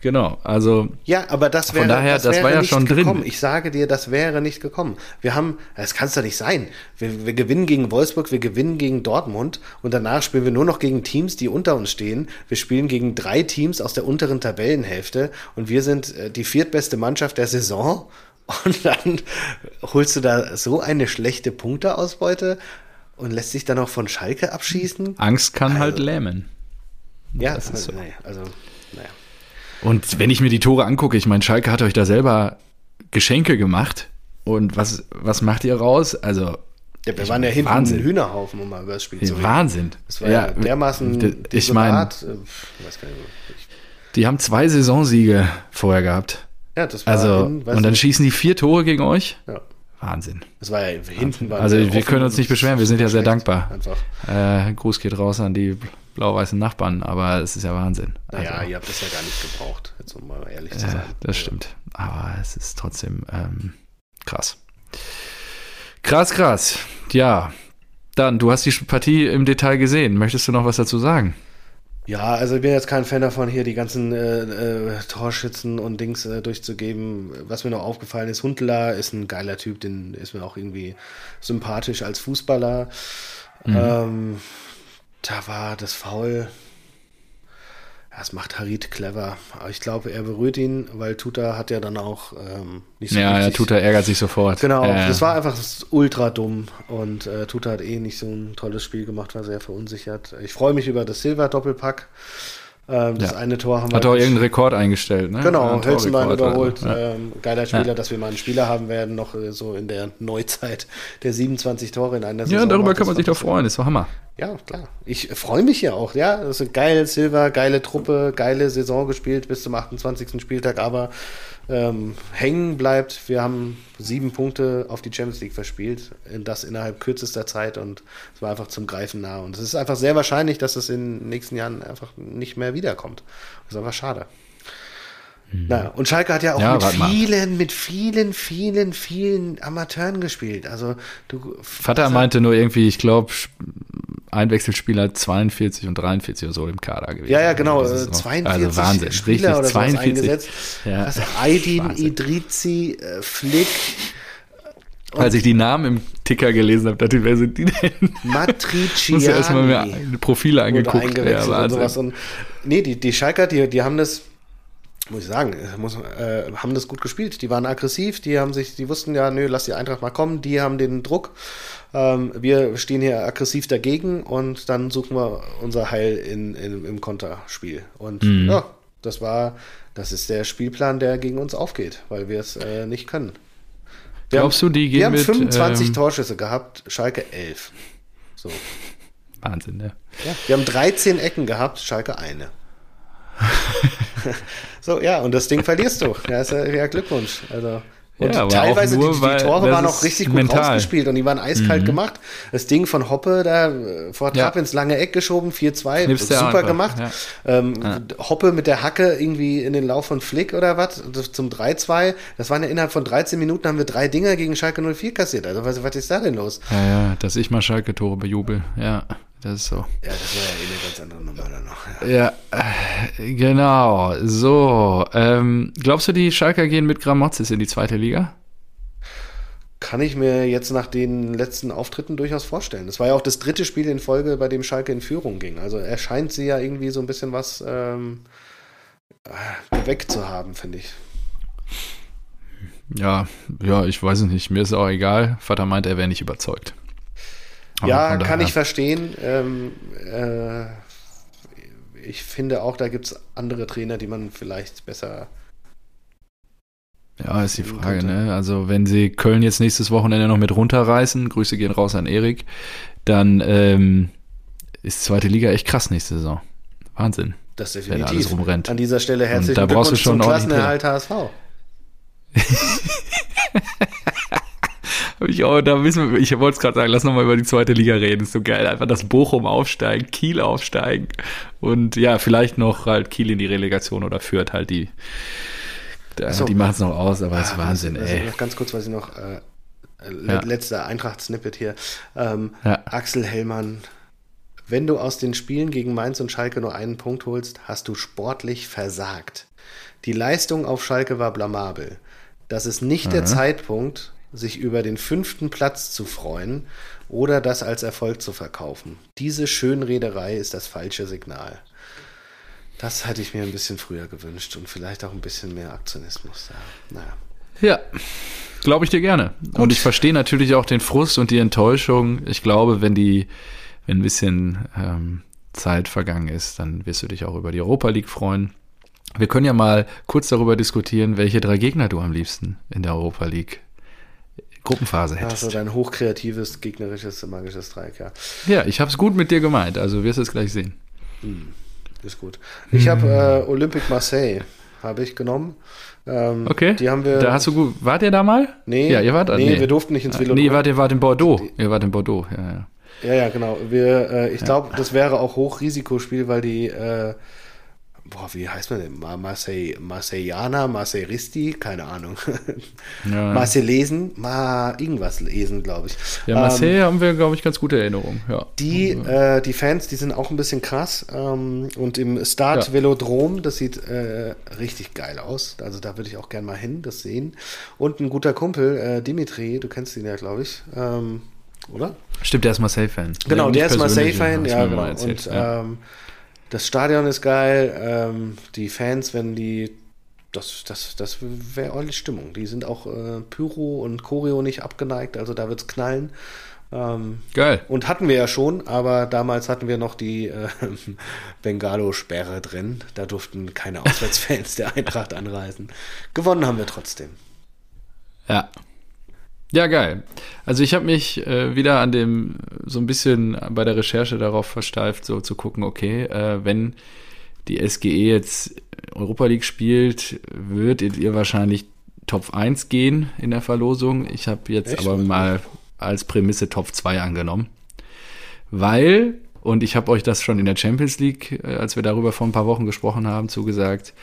Genau, also. Ja, aber das wäre, von daher, das, das war ja schon gekommen. drin. Ich sage dir, das wäre nicht gekommen. Wir haben, das kann es doch nicht sein. Wir, wir, gewinnen gegen Wolfsburg, wir gewinnen gegen Dortmund und danach spielen wir nur noch gegen Teams, die unter uns stehen. Wir spielen gegen drei Teams aus der unteren Tabellenhälfte und wir sind äh, die viertbeste Mannschaft der Saison und dann holst du da so eine schlechte Punkteausbeute und lässt sich dann auch von Schalke abschießen. Angst kann also, halt lähmen. Ja, das ist so. Naja, also, naja. Und wenn ich mir die Tore angucke, ich meine, Schalke hat euch da selber Geschenke gemacht. Und was, was macht ihr raus? Also. Ja, wir waren ja hinten Wahnsinn. ein Hühnerhaufen, um mal über das Spiel zu reden. Wahnsinn. Das war ja, ja dermaßen. Ich meine, äh, die haben zwei Saisonsiege vorher gehabt. Ja, das war also, in, und dann schießen die vier Tore gegen euch? Ja. Wahnsinn. Das war ja hinten. Also wir können uns nicht beschweren, wir sind ja sehr dankbar. Einfach. Äh, Gruß geht raus an die blau-weißen Nachbarn, aber es ist ja Wahnsinn. Also, naja, ihr habt das ja gar nicht gebraucht, jetzt um mal ehrlich zu sein. Äh, das also. stimmt. Aber es ist trotzdem ähm, krass. Krass, krass. Ja. Dann, du hast die Partie im Detail gesehen. Möchtest du noch was dazu sagen? Ja, also ich bin jetzt kein Fan davon, hier die ganzen äh, äh, Torschützen und Dings äh, durchzugeben. Was mir noch aufgefallen ist, Huntela ist ein geiler Typ, den ist mir auch irgendwie sympathisch als Fußballer. Mhm. Ähm, da war das Foul das macht Harit clever. Aber ich glaube, er berührt ihn, weil Tuta hat ja dann auch ähm, nicht so Ja, ja, Tuta ärgert sich sofort. Genau, ja, das war einfach ultra dumm. Und äh, Tuta hat eh nicht so ein tolles Spiel gemacht, war sehr verunsichert. Ich freue mich über das Silver-Doppelpack. Ähm, das ja. eine Tor haben wir. Hat auch irgendeinen Rekord eingestellt, ne? Genau, Hölzenbein überholt. Ja. Ähm, geiler Spieler, ja. dass wir mal einen Spieler haben werden, noch äh, so in der Neuzeit, der 27 Tore in einer Saison. Ja, darüber kann man sich doch freuen, das war Hammer. Ja, klar. Ich freue mich ja auch, ja. Das ist geil, Silver, geile Truppe, geile Saison gespielt bis zum 28. Spieltag, aber ähm, hängen bleibt. Wir haben sieben Punkte auf die Champions League verspielt, das innerhalb kürzester Zeit und es war einfach zum Greifen nah. Und es ist einfach sehr wahrscheinlich, dass es in den nächsten Jahren einfach nicht mehr wiederkommt. Das ist aber schade. Mhm. Na, und Schalke hat ja auch ja, mit vielen, mit vielen, vielen, vielen Amateuren gespielt. Also du. Vater meinte nur irgendwie, ich glaube, Einwechselspieler 42 und 43 oder so im Kader gewesen. Ja, ja, genau. Also 42 also Wahnsinn. Spieler oder 42. eingesetzt. Ja. Was, Aydin, Wahnsinn. Idrizi, äh, Flick. Als ich die Namen im Ticker gelesen habe, dachte ich, wer sind die denn? Matriciani. Muss ja erstmal mir Profile angeguckt. Ja, und sowas. Und, nee, die, die Schalker, die, die haben das muss ich sagen, muss, äh, haben das gut gespielt. Die waren aggressiv, die haben sich, die wussten ja, nö, lass die Eintracht mal kommen, die haben den Druck. Ähm, wir stehen hier aggressiv dagegen und dann suchen wir unser Heil in, in im Konterspiel. Und mhm. ja, das war, das ist der Spielplan, der gegen uns aufgeht, weil wir es äh, nicht können. Wir Glaubst haben, du, die gehen Wir haben mit, 25 ähm, Torschüsse gehabt, Schalke 11. So. Wahnsinn, ne? Ja, wir haben 13 Ecken gehabt, Schalke eine. so, ja, und das Ding verlierst du. Ja, ist ja, ja Glückwunsch. Also. Und ja, teilweise nur, die, die, Tore waren auch richtig gut mental. rausgespielt und die waren eiskalt mhm. gemacht. Das Ding von Hoppe da äh, vor Trapp ja. ins lange Eck geschoben, 4-2, super gemacht. Ja. Ähm, ja. Hoppe mit der Hacke irgendwie in den Lauf von Flick oder was zum 3-2. Das waren ja innerhalb von 13 Minuten haben wir drei Dinger gegen Schalke 04 kassiert. Also was, was ist da denn los? Ja, ja, dass ich mal Schalke-Tore bejubel. Ja. Das ist so. Ja, das war ja eh eine ganz andere Nummer dann noch. Ja, ja äh, genau. So, ähm, glaubst du, die Schalker gehen mit Gramozis in die zweite Liga? Kann ich mir jetzt nach den letzten Auftritten durchaus vorstellen. Das war ja auch das dritte Spiel in Folge, bei dem Schalke in Führung ging. Also erscheint sie ja irgendwie so ein bisschen was ähm, weg zu haben, finde ich. Ja, ja, ich weiß es nicht. Mir ist auch egal. Vater meint, er wäre nicht überzeugt. Aber ja, kann ich verstehen. Ähm, äh, ich finde auch, da gibt es andere Trainer, die man vielleicht besser. Ja, ist die Frage, ne? Also, wenn sie Köln jetzt nächstes Wochenende noch mit runterreißen, Grüße gehen raus an Erik, dann ähm, ist zweite Liga echt krass nächste Saison. Wahnsinn. Das definitiv. Wenn alles rumrennt. An dieser Stelle herzlichen schon zum Klassenerhalt HSV. ich auch, da wissen wir, ich wollte es gerade sagen, lass nochmal über die zweite Liga reden. Ist so geil. Einfach das Bochum aufsteigen, Kiel aufsteigen und ja, vielleicht noch halt Kiel in die Relegation oder führt halt die. so. Die machen es noch aus, aber es ah, ist Wahnsinn, also, ey. ganz kurz, weil ich noch äh, ja. letzter Eintracht-Snippet hier. Ähm, ja. Axel Hellmann wenn du aus den Spielen gegen Mainz und Schalke nur einen Punkt holst, hast du sportlich versagt. Die Leistung auf Schalke war blamabel. Das ist nicht mhm. der Zeitpunkt, sich über den fünften Platz zu freuen oder das als Erfolg zu verkaufen. Diese Schönrederei ist das falsche Signal. Das hätte ich mir ein bisschen früher gewünscht und vielleicht auch ein bisschen mehr Aktionismus. Ja, naja. Ja, glaube ich dir gerne. Gut. Und ich verstehe natürlich auch den Frust und die Enttäuschung. Ich glaube, wenn die wenn ein bisschen ähm, Zeit vergangen ist, dann wirst du dich auch über die Europa League freuen. Wir können ja mal kurz darüber diskutieren, welche drei Gegner du am liebsten in der Europa League Gruppenphase hättest. Also dein hochkreatives, gegnerisches, magisches Dreieck, ja. Ja, ich habe es gut mit dir gemeint, also wirst du es gleich sehen. Hm, ist gut. Ich hm. habe äh, Olympique Marseille habe ich genommen. Ähm, okay. Die haben wir. Da hast du gut. Wart ihr da mal? Nee. Ja, ihr wart. Nee, nee. wir durften nicht ins ah, Velodrom. Nee, ihr wart, ihr wart in Bordeaux. Ihr wart in Bordeaux, ja, ja. Ja, ja, genau. Wir, äh, ich glaube, das wäre auch Hochrisikospiel, weil die, äh, boah, wie heißt man denn? Marseille, Marseillana, Marseillisti, keine Ahnung. Ja. Marseillesen, mal irgendwas lesen, glaube ich. Ja, Marseille ähm, haben wir, glaube ich, ganz gute Erinnerungen. Ja. Die, äh, die Fans, die sind auch ein bisschen krass. Ähm, und im Start ja. Velodrom, das sieht äh, richtig geil aus. Also da würde ich auch gerne mal hin, das sehen. Und ein guter Kumpel, äh, Dimitri, du kennst ihn ja, glaube ich. Ähm, oder? Stimmt, der ist Marseille-Fan. Genau, der ist Marseille-Fan, ja, genau. Erzählt, und ja. Ähm, das Stadion ist geil, ähm, die Fans, wenn die, das, das, das wäre ordentlich Stimmung. Die sind auch äh, Pyro und Choreo nicht abgeneigt, also da wird es knallen. Ähm, Geil. Und hatten wir ja schon, aber damals hatten wir noch die äh, Bengalo-Sperre drin. Da durften keine Auswärtsfans der Eintracht anreisen. Gewonnen haben wir trotzdem. Ja, ja, geil. Also ich habe mich äh, wieder an dem so ein bisschen bei der Recherche darauf versteift, so zu gucken, okay, äh, wenn die SGE jetzt Europa League spielt, würdet ihr wahrscheinlich Top 1 gehen in der Verlosung. Ich habe jetzt Echt? aber mal als Prämisse Top 2 angenommen. Weil, und ich habe euch das schon in der Champions League, äh, als wir darüber vor ein paar Wochen gesprochen haben, zugesagt,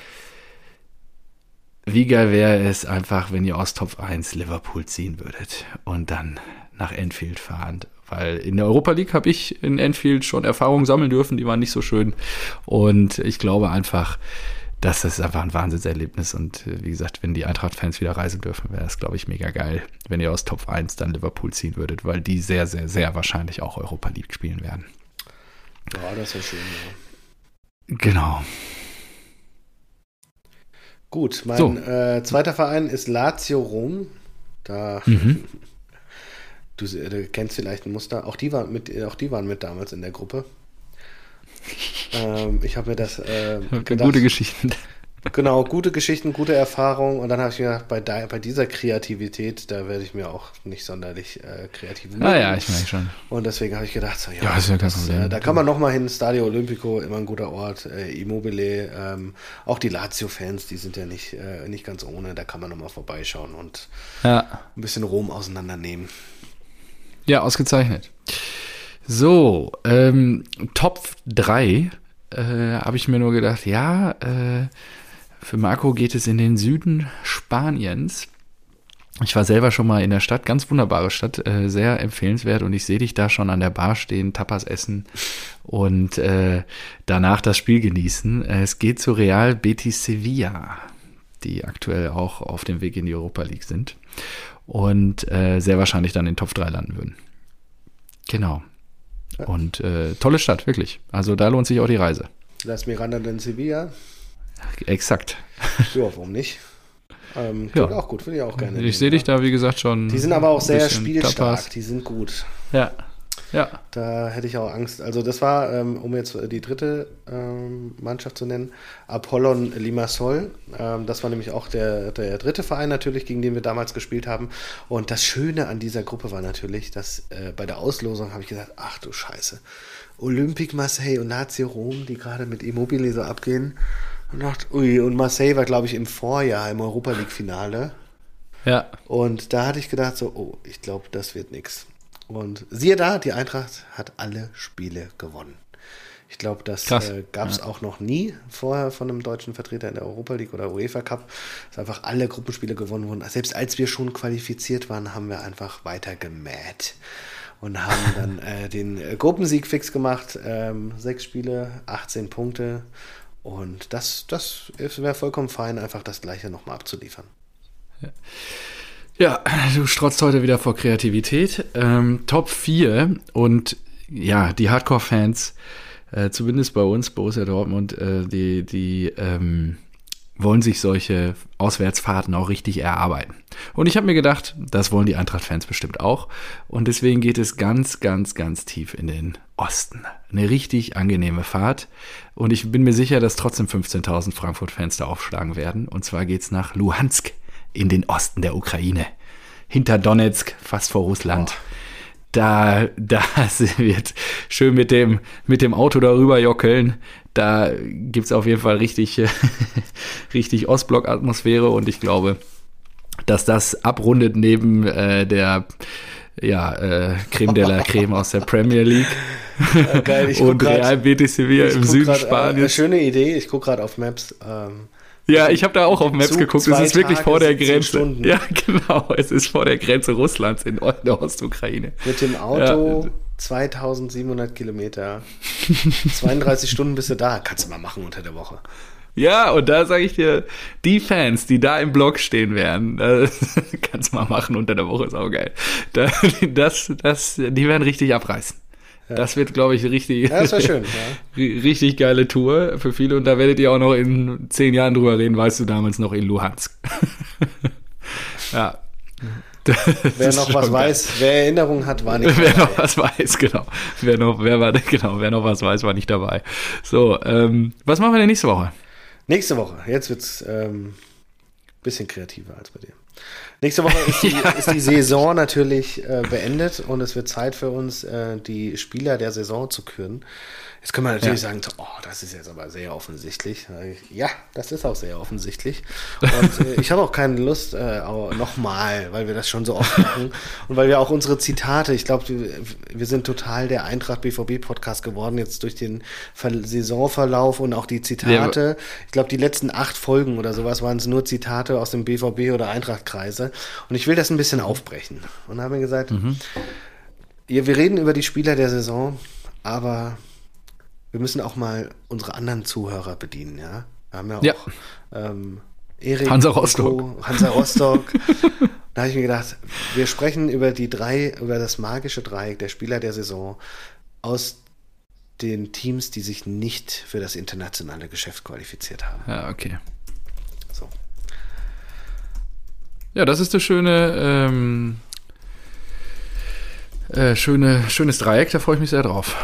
wie geil wäre es einfach, wenn ihr aus Top 1 Liverpool ziehen würdet und dann nach Enfield fahren. Weil in der Europa League habe ich in Enfield schon Erfahrungen sammeln dürfen, die waren nicht so schön. Und ich glaube einfach, dass das einfach ein Wahnsinnserlebnis. Und äh, wie gesagt, wenn die Eintracht-Fans wieder reisen dürfen, wäre es, glaube ich, mega geil, wenn ihr aus Top 1 dann Liverpool ziehen würdet, weil die sehr, sehr, sehr wahrscheinlich auch Europa League spielen werden. Ja, das wäre schön, ja. Genau. Gut, mein so. äh, zweiter Verein ist Lazio Rom. Da mhm. du, du, kennst vielleicht ein Muster. Auch die, waren mit, auch die waren mit damals in der Gruppe. ähm, ich habe mir das äh, gedacht, gute Geschichten. Genau, gute Geschichten, gute Erfahrungen. Und dann habe ich mir gedacht, bei, bei dieser Kreativität, da werde ich mir auch nicht sonderlich äh, kreativ machen. Ah ja, ich merke schon. Und deswegen habe ich gedacht, so, ja, ja ist ja das, äh, da kann man nochmal hin. Stadio Olimpico, immer ein guter Ort. Äh, Immobile, ähm, auch die Lazio-Fans, die sind ja nicht, äh, nicht ganz ohne. Da kann man nochmal vorbeischauen und ja. ein bisschen Rom auseinandernehmen. Ja, ausgezeichnet. So, ähm, Top 3 äh, habe ich mir nur gedacht, ja, äh, für Marco geht es in den Süden Spaniens. Ich war selber schon mal in der Stadt, ganz wunderbare Stadt, äh, sehr empfehlenswert und ich sehe dich da schon an der Bar stehen, Tapas essen und äh, danach das Spiel genießen. Es geht zu Real Betis Sevilla, die aktuell auch auf dem Weg in die Europa League sind und äh, sehr wahrscheinlich dann in Top 3 landen würden. Genau. Und äh, tolle Stadt, wirklich. Also da lohnt sich auch die Reise. Las Miranda in Sevilla. Exakt. Ja, warum nicht? Ähm, ja. auch gut, würde ich auch gerne. Ich sehe dich da, wie gesagt, schon. Die sind aber auch sehr spielstark, Tapas. die sind gut. Ja. Ja. Da hätte ich auch Angst. Also das war, ähm, um jetzt die dritte ähm, Mannschaft zu nennen, Apollon Limassol. Ähm, das war nämlich auch der, der dritte Verein natürlich, gegen den wir damals gespielt haben. Und das Schöne an dieser Gruppe war natürlich, dass äh, bei der Auslosung habe ich gesagt, ach du Scheiße, Olympique Marseille und Lazio Rom, die gerade mit Immobile so abgehen. Und dachte, ui, und Marseille war, glaube ich, im Vorjahr im Europa League-Finale. Ja. Und da hatte ich gedacht, so, oh, ich glaube, das wird nichts. Und siehe da, die Eintracht hat alle Spiele gewonnen. Ich glaube, das äh, gab es ja. auch noch nie vorher von einem deutschen Vertreter in der Europa League oder UEFA Cup, dass einfach alle Gruppenspiele gewonnen wurden. Selbst als wir schon qualifiziert waren, haben wir einfach weiter gemäht und haben dann äh, den äh, Gruppensieg fix gemacht. Ähm, sechs Spiele, 18 Punkte. Und das, das wäre vollkommen fein, einfach das Gleiche nochmal abzuliefern. Ja. Ja, du strotzt heute wieder vor Kreativität. Ähm, Top 4 und ja, die Hardcore-Fans, äh, zumindest bei uns, Borussia Dortmund, äh, die, die ähm, wollen sich solche Auswärtsfahrten auch richtig erarbeiten. Und ich habe mir gedacht, das wollen die Eintracht-Fans bestimmt auch. Und deswegen geht es ganz, ganz, ganz tief in den Osten. Eine richtig angenehme Fahrt. Und ich bin mir sicher, dass trotzdem 15.000 Frankfurt-Fans da aufschlagen werden. Und zwar geht's nach Luhansk in den Osten der Ukraine. Hinter Donetsk, fast vor Russland. Oh. Da, da wird schön mit dem, mit dem Auto darüber jockeln. Da gibt es auf jeden Fall richtig, richtig Ostblock-Atmosphäre und ich glaube, dass das abrundet neben äh, der ja, äh, Creme de la Creme aus der Premier League. Ja, geil, und Real Betis Sevilla im Süden grad, Spaniens. Äh, schöne Idee, ich gucke gerade auf Maps. Ähm, ja, ich habe da auch auf Maps Zug geguckt. Es ist wirklich Tage vor der Grenze. Ja, genau. Es ist vor der Grenze Russlands in der Ostukraine. Mit dem Auto ja. 2700 Kilometer. 32 Stunden bist du da. Kannst du mal machen unter der Woche. Ja, und da sage ich dir, die Fans, die da im Blog stehen werden, kannst du mal machen unter der Woche, ist auch geil. Das, das, die werden richtig abreißen. Ja. Das wird, glaube ich, richtig, ja, das war schön, ja. richtig geile Tour für viele. Und da werdet ihr auch noch in zehn Jahren drüber reden, weißt du, damals noch in Luhansk. ja. Wer noch was weiß, wer Erinnerungen hat, war nicht dabei. Wer noch was weiß, genau. Wer noch, wer war, genau, wer noch was weiß, war nicht dabei. So, ähm, was machen wir denn nächste Woche? Nächste Woche. Jetzt wird's ähm, bisschen kreativer als bei dir. Nächste Woche ist die, ja. ist die Saison natürlich äh, beendet und es wird Zeit für uns, äh, die Spieler der Saison zu küren. Jetzt können wir natürlich ja. sagen, oh, das ist jetzt aber sehr offensichtlich. Ja, das ist auch sehr offensichtlich. Und äh, ich habe auch keine Lust äh, nochmal, weil wir das schon so oft machen und weil wir auch unsere Zitate, ich glaube, wir sind total der Eintracht BVB Podcast geworden jetzt durch den Saisonverlauf und auch die Zitate. Ja. Ich glaube, die letzten acht Folgen oder sowas waren es nur Zitate aus dem BVB oder Eintracht-Kreise. Und ich will das ein bisschen aufbrechen. Und habe mir gesagt, mhm. ja, wir reden über die Spieler der Saison, aber wir müssen auch mal unsere anderen Zuhörer bedienen, ja. Wir haben ja auch ja. Ähm, Erik, Hansa Rostock. Nico, Hansa Rostock. da habe ich mir gedacht, wir sprechen über die drei, über das magische Dreieck der Spieler der Saison aus den Teams, die sich nicht für das internationale Geschäft qualifiziert haben. Ja, okay. So. Ja, das ist das schöne, ähm, äh, schöne, schönes Dreieck, da freue ich mich sehr drauf.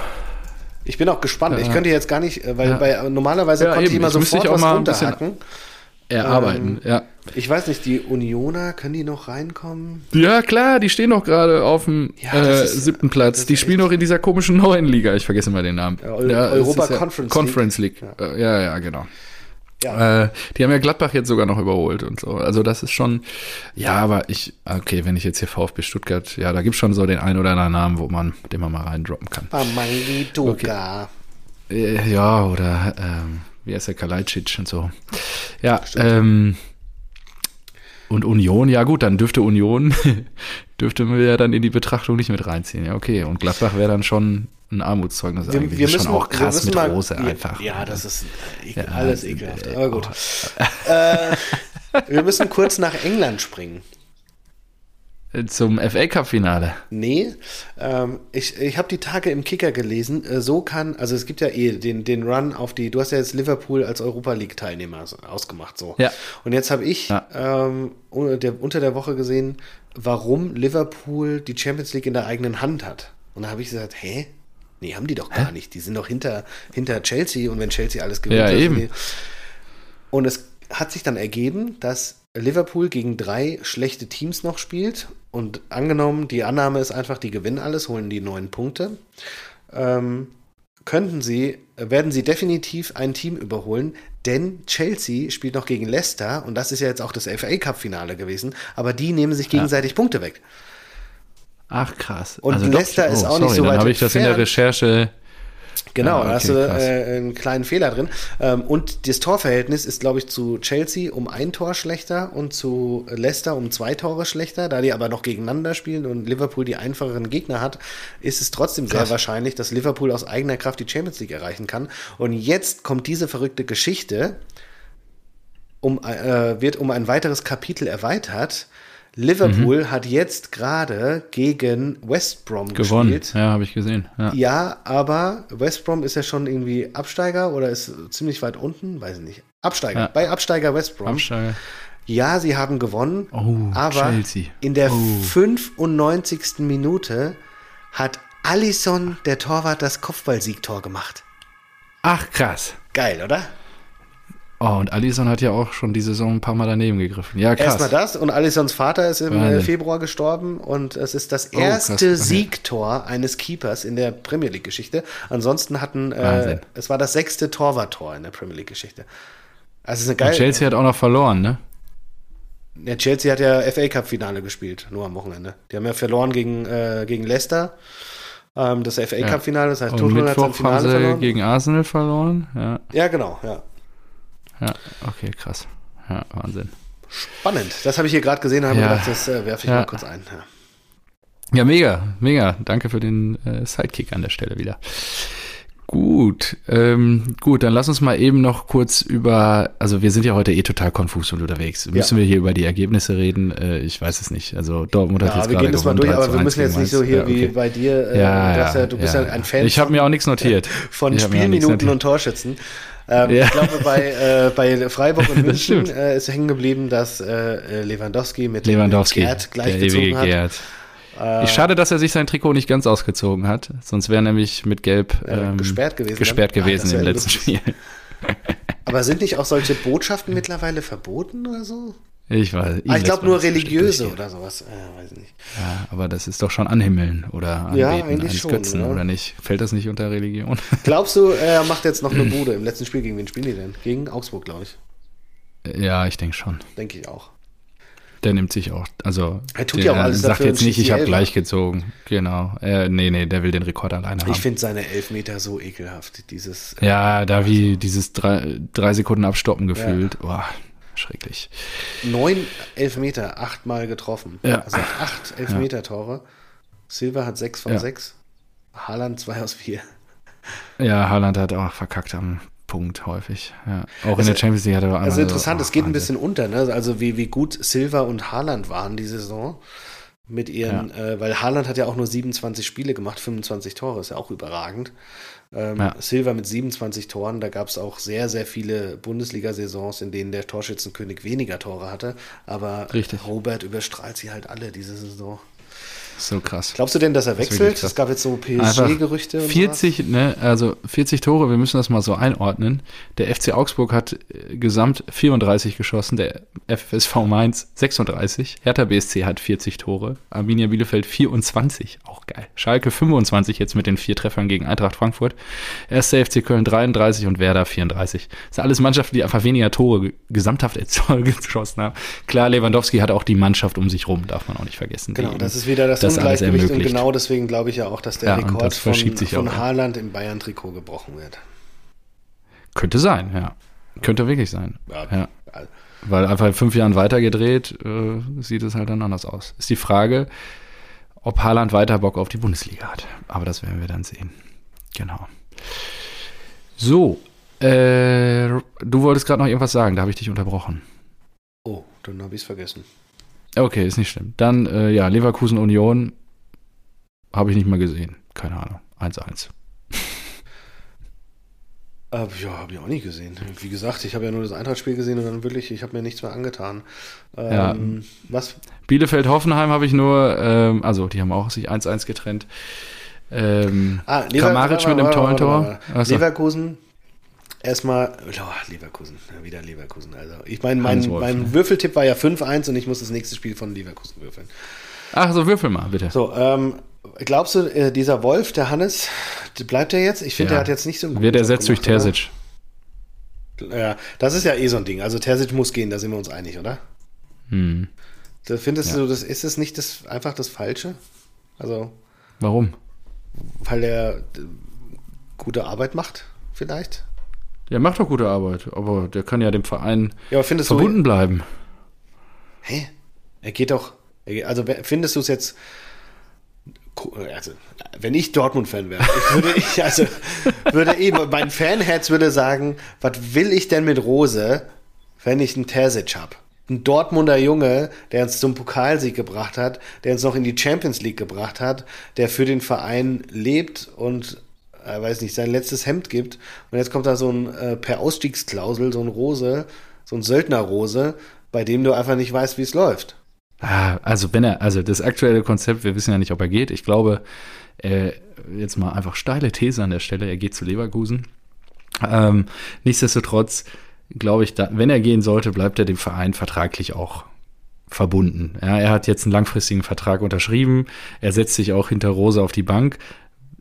Ich bin auch gespannt. Ja. Ich könnte jetzt gar nicht, äh, weil ja. bei, normalerweise ja, konnte eben. ich immer sofort ich was runterhacken. Erarbeiten, ähm, ja. Ich weiß nicht, die Unioner, können die noch reinkommen? Ja, klar, die stehen noch gerade auf dem äh, siebten Platz. Die spielen noch in dieser komischen neuen Liga. Ich vergesse mal den Namen. Europa Conference, Conference League. League. Ja. ja, ja, genau. Ja. Äh, die haben ja Gladbach jetzt sogar noch überholt und so. Also das ist schon, ja, aber ich, okay, wenn ich jetzt hier VfB Stuttgart, ja, da gibt es schon so den einen oder anderen Namen, wo man, den man mal reindroppen kann. Pamangituka. Okay. Äh, ja, oder ähm, wie heißt der Kalajdzic und so. Ja, ähm, und Union, ja gut, dann dürfte Union, dürfte wir ja dann in die Betrachtung nicht mit reinziehen. Ja, okay. Und Gladbach wäre dann schon ein Armutszeugnis wir, eigentlich. Wir müssen, schon auch krass mit mal, Rose einfach. Ja, das ist ekel, ja, alles ekelhaft. Aber gut. Oh. äh, wir müssen kurz nach England springen. Zum FA Cup-Finale. Nee, ähm, ich, ich habe die Tage im Kicker gelesen. Äh, so kann, also es gibt ja eh den, den Run auf die, du hast ja jetzt Liverpool als Europa League-Teilnehmer ausgemacht. so. Ja. Und jetzt habe ich ja. ähm, der, unter der Woche gesehen, warum Liverpool die Champions League in der eigenen Hand hat. Und da habe ich gesagt, hä? Nee, haben die doch gar hä? nicht. Die sind doch hinter, hinter Chelsea und wenn Chelsea alles gewinnt. Ja, eben. Und es hat sich dann ergeben, dass Liverpool gegen drei schlechte Teams noch spielt und angenommen, die Annahme ist einfach, die gewinnen alles, holen die neun Punkte, ähm, könnten sie, werden sie definitiv ein Team überholen, denn Chelsea spielt noch gegen Leicester und das ist ja jetzt auch das FA Cup Finale gewesen, aber die nehmen sich gegenseitig ja. Punkte weg. Ach krass. Und also Leicester doch, oh, ist auch sorry, nicht so weit. Dann habe ich das in der Recherche Genau, ah, okay, da hast du äh, einen kleinen Fehler drin. Ähm, und das Torverhältnis ist, glaube ich, zu Chelsea um ein Tor schlechter und zu Leicester um zwei Tore schlechter. Da die aber noch gegeneinander spielen und Liverpool die einfacheren Gegner hat, ist es trotzdem Krass. sehr wahrscheinlich, dass Liverpool aus eigener Kraft die Champions League erreichen kann. Und jetzt kommt diese verrückte Geschichte, um, äh, wird um ein weiteres Kapitel erweitert. Liverpool mhm. hat jetzt gerade gegen West Brom gewonnen. Gespielt. Ja, habe ich gesehen. Ja. ja. aber West Brom ist ja schon irgendwie Absteiger oder ist ziemlich weit unten, weiß ich nicht. Absteiger. Ja. Bei Absteiger West Brom. Absteiger. Ja, sie haben gewonnen, oh, aber Chelsea. in der oh. 95. Minute hat Allison, der Torwart, das Kopfballsiegtor gemacht. Ach, krass. Geil, oder? Oh, und Allison hat ja auch schon die Saison ein paar Mal daneben gegriffen. Ja, krass. Erstmal das und Allisons Vater ist im äh, Wahnsinn. Februar gestorben und es ist das erste oh, okay. Siegtor eines Keepers in der Premier League Geschichte. Ansonsten hatten, äh, es war das sechste Torwarttor in der Premier League Geschichte. Also es ist eine geile. Und Chelsea hat auch noch verloren, ne? Ja, Chelsea hat ja FA Cup Finale gespielt, nur am Wochenende. Die haben ja verloren gegen, äh, gegen Leicester. Ähm, das FA Cup Finale, das heißt, Tuchel hat Finale haben sie verloren. gegen Arsenal verloren. Ja, ja genau, ja. Ja, okay, krass. Ja, Wahnsinn. Spannend. Das habe ich hier gerade gesehen und habe ja. gedacht, das äh, werfe ich ja. mal kurz ein. Ja. ja. mega, mega. Danke für den äh, Sidekick an der Stelle wieder. Gut, ähm, gut, dann lass uns mal eben noch kurz über, also wir sind ja heute eh total konfus und unterwegs. Ja. Müssen wir hier über die Ergebnisse reden? Äh, ich weiß es nicht. Also Dortmund hat ja, jetzt wir gehen das mal durch, aber wir müssen jetzt nicht so hier ja, okay. wie bei dir. Äh, ja, ja, du bist ja, ein Fan. Ich habe mir auch nichts notiert. Von Spielminuten und Torschützen. Ähm, ja. Ich glaube, bei, äh, bei Freiburg und München äh, ist hängen geblieben, dass äh, Lewandowski mit Lewandowski, Gerd gleichgezogen hat. Gerd. Äh, schade, dass er sich sein Trikot nicht ganz ausgezogen hat. Sonst wäre er nämlich mit Gelb ähm, gesperrt gewesen, gesperrt gewesen im letzten Spiel. Aber sind nicht auch solche Botschaften mittlerweile verboten oder so? Ich weiß. Ah, ich glaube nur religiöse oder sowas. Äh, weiß nicht. Ja, aber das ist doch schon Anhimmeln oder Anbeten ja, eines schon, Götzen, ja. oder nicht? Fällt das nicht unter Religion? Glaubst du, er macht jetzt noch eine Bude im letzten Spiel? Gegen wen spielen die denn? Gegen Augsburg, glaube ich. Ja, ich denke schon. Denke ich auch. Der nimmt sich auch, also er tut ja auch alles sagt jetzt nicht, ich habe gleich gezogen. Genau. Er, nee, nee, der will den Rekord alleine haben. Ich finde seine Elfmeter so ekelhaft. Dieses. Ja, da wie also. dieses drei, drei Sekunden Abstoppen gefühlt. Ja. Boah, schrecklich. Neun Elfmeter, achtmal getroffen. Ja. Also acht Elfmeter-Tore. Silva hat sechs von ja. sechs. Haaland zwei aus vier. Ja, Haaland hat auch verkackt am Punkt häufig. Ja. Auch also, in der Champions League hat er Also interessant, es geht ein bisschen unter, ne? Also wie, wie gut Silva und Haaland waren die Saison mit ihren, ja. äh, weil Haaland hat ja auch nur 27 Spiele gemacht, 25 Tore, ist ja auch überragend. Ähm, ja. Silva mit 27 Toren, da gab es auch sehr, sehr viele Bundesliga-Saisons, in denen der Torschützenkönig weniger Tore hatte. Aber Richtig. Robert überstrahlt sie halt alle diese Saison. So krass. Glaubst du denn, dass er wechselt? Es gab jetzt so PSG-Gerüchte. 40, ne, also 40 Tore, wir müssen das mal so einordnen. Der FC Augsburg hat äh, gesamt 34 geschossen, der FSV Mainz 36, Hertha BSC hat 40 Tore, Arminia Bielefeld 24, auch geil. Schalke 25 jetzt mit den vier Treffern gegen Eintracht Frankfurt. Erster FC Köln 33 und Werder 34. Das sind alles Mannschaften, die einfach weniger Tore gesamthaft geschossen haben. Klar, Lewandowski hat auch die Mannschaft um sich rum, darf man auch nicht vergessen. Genau, das ist wieder das, das Ungleichgewicht und genau deswegen glaube ich ja auch, dass der ja, Rekord von, von Haaland im Bayern-Trikot gebrochen wird. Könnte sein, ja. Könnte wirklich sein. Ja. ja. Weil einfach in fünf Jahren weitergedreht, äh, sieht es halt dann anders aus. Ist die Frage, ob Haaland weiter Bock auf die Bundesliga hat. Aber das werden wir dann sehen. Genau. So, äh, du wolltest gerade noch irgendwas sagen, da habe ich dich unterbrochen. Oh, dann habe ich es vergessen. Okay, ist nicht schlimm. Dann, äh, ja, Leverkusen Union habe ich nicht mal gesehen. Keine Ahnung. 1-1. Äh, ja, habe ich auch nicht gesehen. Wie gesagt, ich habe ja nur das Eintrachtspiel gesehen und dann wirklich, ich habe mir nichts mehr angetan. Ähm, ja. Was? Bielefeld-Hoffenheim habe ich nur, ähm, also die haben auch sich 1-1 getrennt. Ähm, ah, Lever Kramaric mit einem tollen Tor. Leverkusen, erstmal, oh, Leverkusen, ja, wieder Leverkusen. Also, ich meine, mein, mein ne? Würfeltipp war ja 5-1 und ich muss das nächste Spiel von Leverkusen würfeln. Ach so, würfel mal, bitte. So, ähm, glaubst du, äh, dieser Wolf, der Hannes, bleibt er jetzt? Ich finde, ja. der hat jetzt nicht so einen Wird ersetzt durch Terzic. Ja, das ist ja eh so ein Ding. Also Terzic muss gehen, da sind wir uns einig, oder? Hm. Da findest ja. du, das, ist es nicht das, einfach das Falsche? Also. Warum? Weil er äh, gute Arbeit macht, vielleicht? Der macht doch gute Arbeit, aber der kann ja dem Verein ja, verbunden du, bleiben. Hä? Er geht doch. Also findest du es jetzt also, wenn ich Dortmund-Fan wäre, ich würde ich, also, würde eh, mein Fanherz würde sagen, was will ich denn mit Rose, wenn ich einen Terzic habe? Ein Dortmunder Junge, der uns zum Pokalsieg gebracht hat, der uns noch in die Champions League gebracht hat, der für den Verein lebt und, äh, weiß nicht, sein letztes Hemd gibt. Und jetzt kommt da so ein, äh, per Ausstiegsklausel, so ein Rose, so ein Söldner-Rose, bei dem du einfach nicht weißt, wie es läuft. Ah, also wenn er, also das aktuelle Konzept, wir wissen ja nicht, ob er geht. Ich glaube, äh, jetzt mal einfach steile These an der Stelle, er geht zu Leverkusen. Ähm, nichtsdestotrotz glaube ich, da, wenn er gehen sollte, bleibt er dem Verein vertraglich auch verbunden. Ja, er hat jetzt einen langfristigen Vertrag unterschrieben. Er setzt sich auch hinter Rose auf die Bank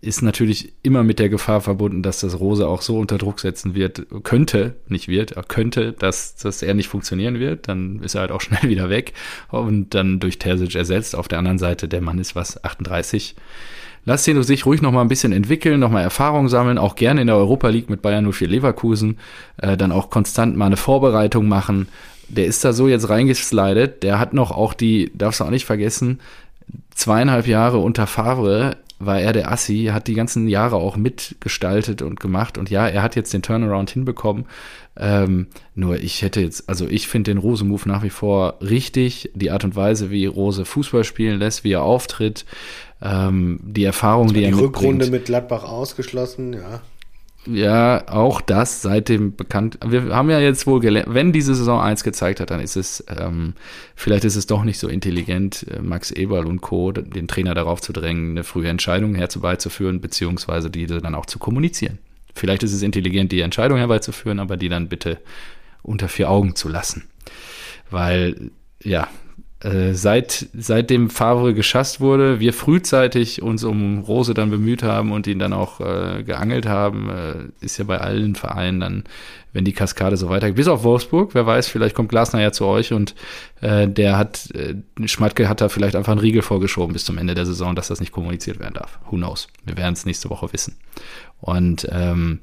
ist natürlich immer mit der Gefahr verbunden, dass das Rose auch so unter Druck setzen wird, könnte, nicht wird, er könnte, dass, dass er nicht funktionieren wird. Dann ist er halt auch schnell wieder weg und dann durch Terzic ersetzt. Auf der anderen Seite, der Mann ist was, 38. Lass ihn sich ruhig noch mal ein bisschen entwickeln, noch mal Erfahrung sammeln, auch gerne in der Europa League mit Bayern 04 Leverkusen, äh, dann auch konstant mal eine Vorbereitung machen. Der ist da so jetzt reingeslidet, der hat noch auch die, darfst du auch nicht vergessen, zweieinhalb Jahre unter Favre war er der Assi, hat die ganzen Jahre auch mitgestaltet und gemacht. Und ja, er hat jetzt den Turnaround hinbekommen. Ähm, nur ich hätte jetzt, also ich finde den Rose-Move nach wie vor richtig. Die Art und Weise, wie Rose Fußball spielen lässt, wie er auftritt, ähm, die Erfahrung, die, die er mitbringt. Die Rückrunde mit Gladbach ausgeschlossen, ja. Ja, auch das seitdem bekannt. Wir haben ja jetzt wohl gelernt, wenn diese Saison eins gezeigt hat, dann ist es, ähm, vielleicht ist es doch nicht so intelligent, äh, Max Eberl und Co., den Trainer darauf zu drängen, eine frühe Entscheidung herbeizuführen, beziehungsweise diese dann auch zu kommunizieren. Vielleicht ist es intelligent, die Entscheidung herbeizuführen, aber die dann bitte unter vier Augen zu lassen. Weil, ja, äh, seit, seitdem Favre geschasst wurde, wir frühzeitig uns um Rose dann bemüht haben und ihn dann auch äh, geangelt haben, äh, ist ja bei allen Vereinen dann, wenn die Kaskade so weitergeht, bis auf Wolfsburg, wer weiß, vielleicht kommt Glasner ja zu euch und äh, der hat, äh, Schmatke hat da vielleicht einfach einen Riegel vorgeschoben bis zum Ende der Saison, dass das nicht kommuniziert werden darf. Who knows? Wir werden es nächste Woche wissen. Und ähm,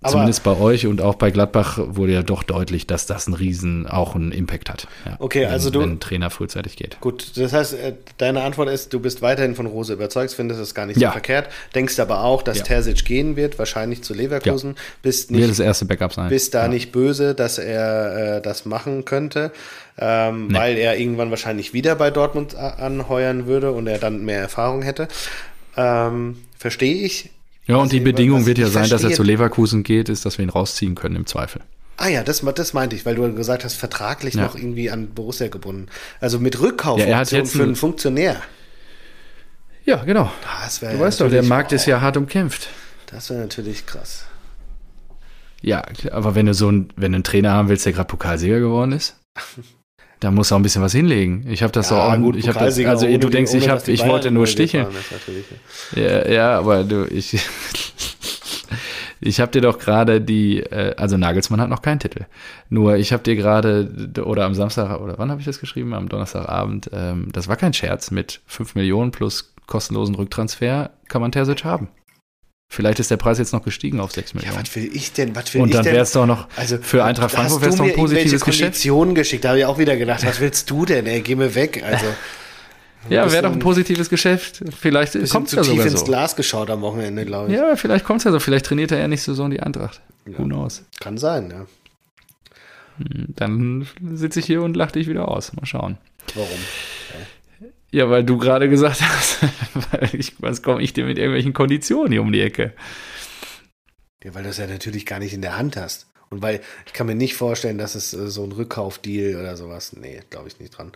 aber Zumindest bei euch und auch bei Gladbach wurde ja doch deutlich, dass das einen Riesen auch einen Impact hat. Ja, okay, wenn, also du. Wenn ein Trainer frühzeitig geht. Gut, das heißt, äh, deine Antwort ist, du bist weiterhin von Rose überzeugt, findest es gar nicht ja. so verkehrt, denkst aber auch, dass ja. Terzic gehen wird, wahrscheinlich zu Leverkusen. Ja. Bist nicht, wird das erste Backup sein. Bist da nicht böse, dass er äh, das machen könnte, ähm, nee. weil er irgendwann wahrscheinlich wieder bei Dortmund anheuern würde und er dann mehr Erfahrung hätte. Ähm, Verstehe ich ja, und die Bedingung wird ja sein, dass er zu Leverkusen geht, ist, dass wir ihn rausziehen können im Zweifel. Ah ja, das, das meinte ich, weil du gesagt hast, vertraglich ja. noch irgendwie an Borussia gebunden. Also mit Rückkauf ja, für einen Funktionär. Ja, genau. du weißt doch, der Markt ist ja hart umkämpft. Das wäre natürlich krass. Ja, aber wenn du so ein, wenn du einen Trainer haben willst, der gerade Pokalsieger geworden ist, da muss auch ein bisschen was hinlegen. Ich habe das ja, auch, gut, ich habe das, also ohne, du denkst, ich habe, ich wollte nur sticheln. Ja, ja, aber du, ich, ich habe dir doch gerade die, äh, also Nagelsmann hat noch keinen Titel. Nur ich habe dir gerade oder am Samstag oder wann habe ich das geschrieben? Am Donnerstagabend. Ähm, das war kein Scherz. Mit 5 Millionen plus kostenlosen Rücktransfer kann man Terzic haben. Vielleicht ist der Preis jetzt noch gestiegen auf 6 Millionen. Ja, was will ich denn? Was will Und dann wäre es doch noch, also, für Eintracht Frankfurt wäre es doch ein positives Geschäft. Konditionen geschickt, da habe ich auch wieder gedacht, was willst du denn, ey, geh mir weg, also. ja, wäre doch ein positives Geschäft. Vielleicht kommt es ja sogar tief ins Glas geschaut am Wochenende, glaube ich. Ja, vielleicht kommt es ja so. Vielleicht trainiert er ja nicht so die Eintracht. Ja. Who knows? Kann sein, ja. Hm, dann sitze ich hier und lache dich wieder aus. Mal schauen. Warum? Ja, weil du gerade gesagt hast, ich, was komme ich dir mit irgendwelchen Konditionen hier um die Ecke? Ja, weil du es ja natürlich gar nicht in der Hand hast. Und weil ich kann mir nicht vorstellen, dass es äh, so ein Rückkaufdeal oder sowas. Nee, glaube ich nicht dran.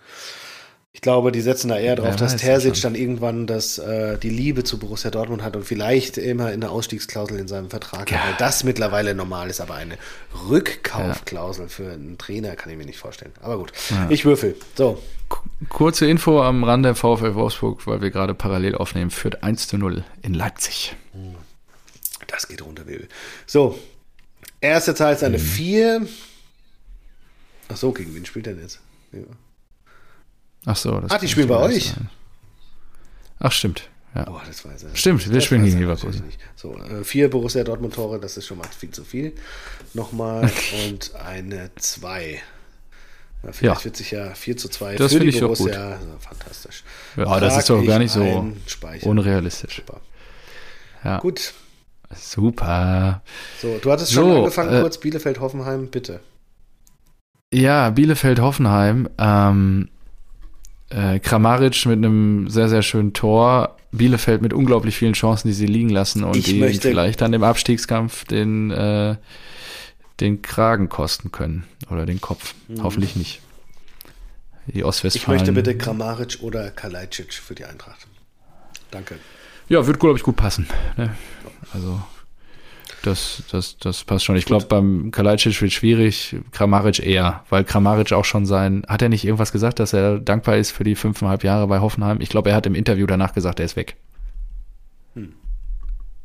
Ich glaube, die setzen da eher drauf, dass Terzic dann irgendwann das, äh, die Liebe zu Borussia Dortmund hat und vielleicht immer in eine Ausstiegsklausel in seinem Vertrag ja. hat, weil das mittlerweile normal ist, aber eine Rückkaufklausel ja. für einen Trainer kann ich mir nicht vorstellen. Aber gut, ja. ich würfel. So. Kurze Info am Rande VfL Wolfsburg, weil wir gerade parallel aufnehmen, führt 1 zu 0 in Leipzig. Das geht runter, Baby. So, erste Zahl ist eine mhm. 4. Ach so, gegen wen spielt denn jetzt? Ja. Ach so. Das ah, die spielen bei euch? Sein. Ach, stimmt. Ja. Boah, das weiß er. Stimmt, wir spielen gegen Leverkusen. So, äh, vier Borussia Dortmund Tore, das ist schon mal viel zu viel. Nochmal und eine 2. Vielleicht ja. wird sich ja 4 zu 2 das für die ich Borussia. Also, fantastisch. Ja, das ist doch gar nicht so unrealistisch. Super. Ja. Gut. Super. So, du hattest schon so, angefangen, äh, kurz Bielefeld-Hoffenheim, bitte. Ja, Bielefeld-Hoffenheim. Ähm, äh, Kramaric mit einem sehr, sehr schönen Tor. Bielefeld mit unglaublich vielen Chancen, die sie liegen lassen und ich die vielleicht dann im Abstiegskampf den, äh, den Kragen kosten können oder den Kopf. Mhm. Hoffentlich nicht. Die Ostwestfalen. Ich möchte bitte Kramaric oder Kalajdzic für die Eintracht. Danke. Ja, wird, glaube ich, gut passen. Ne? Also das, das, das passt schon. Ich glaube, beim Kalajdzic wird schwierig, Kramaric eher, weil Kramaric auch schon sein, hat er nicht irgendwas gesagt, dass er dankbar ist für die fünfeinhalb Jahre bei Hoffenheim? Ich glaube, er hat im Interview danach gesagt, er ist weg. Hm.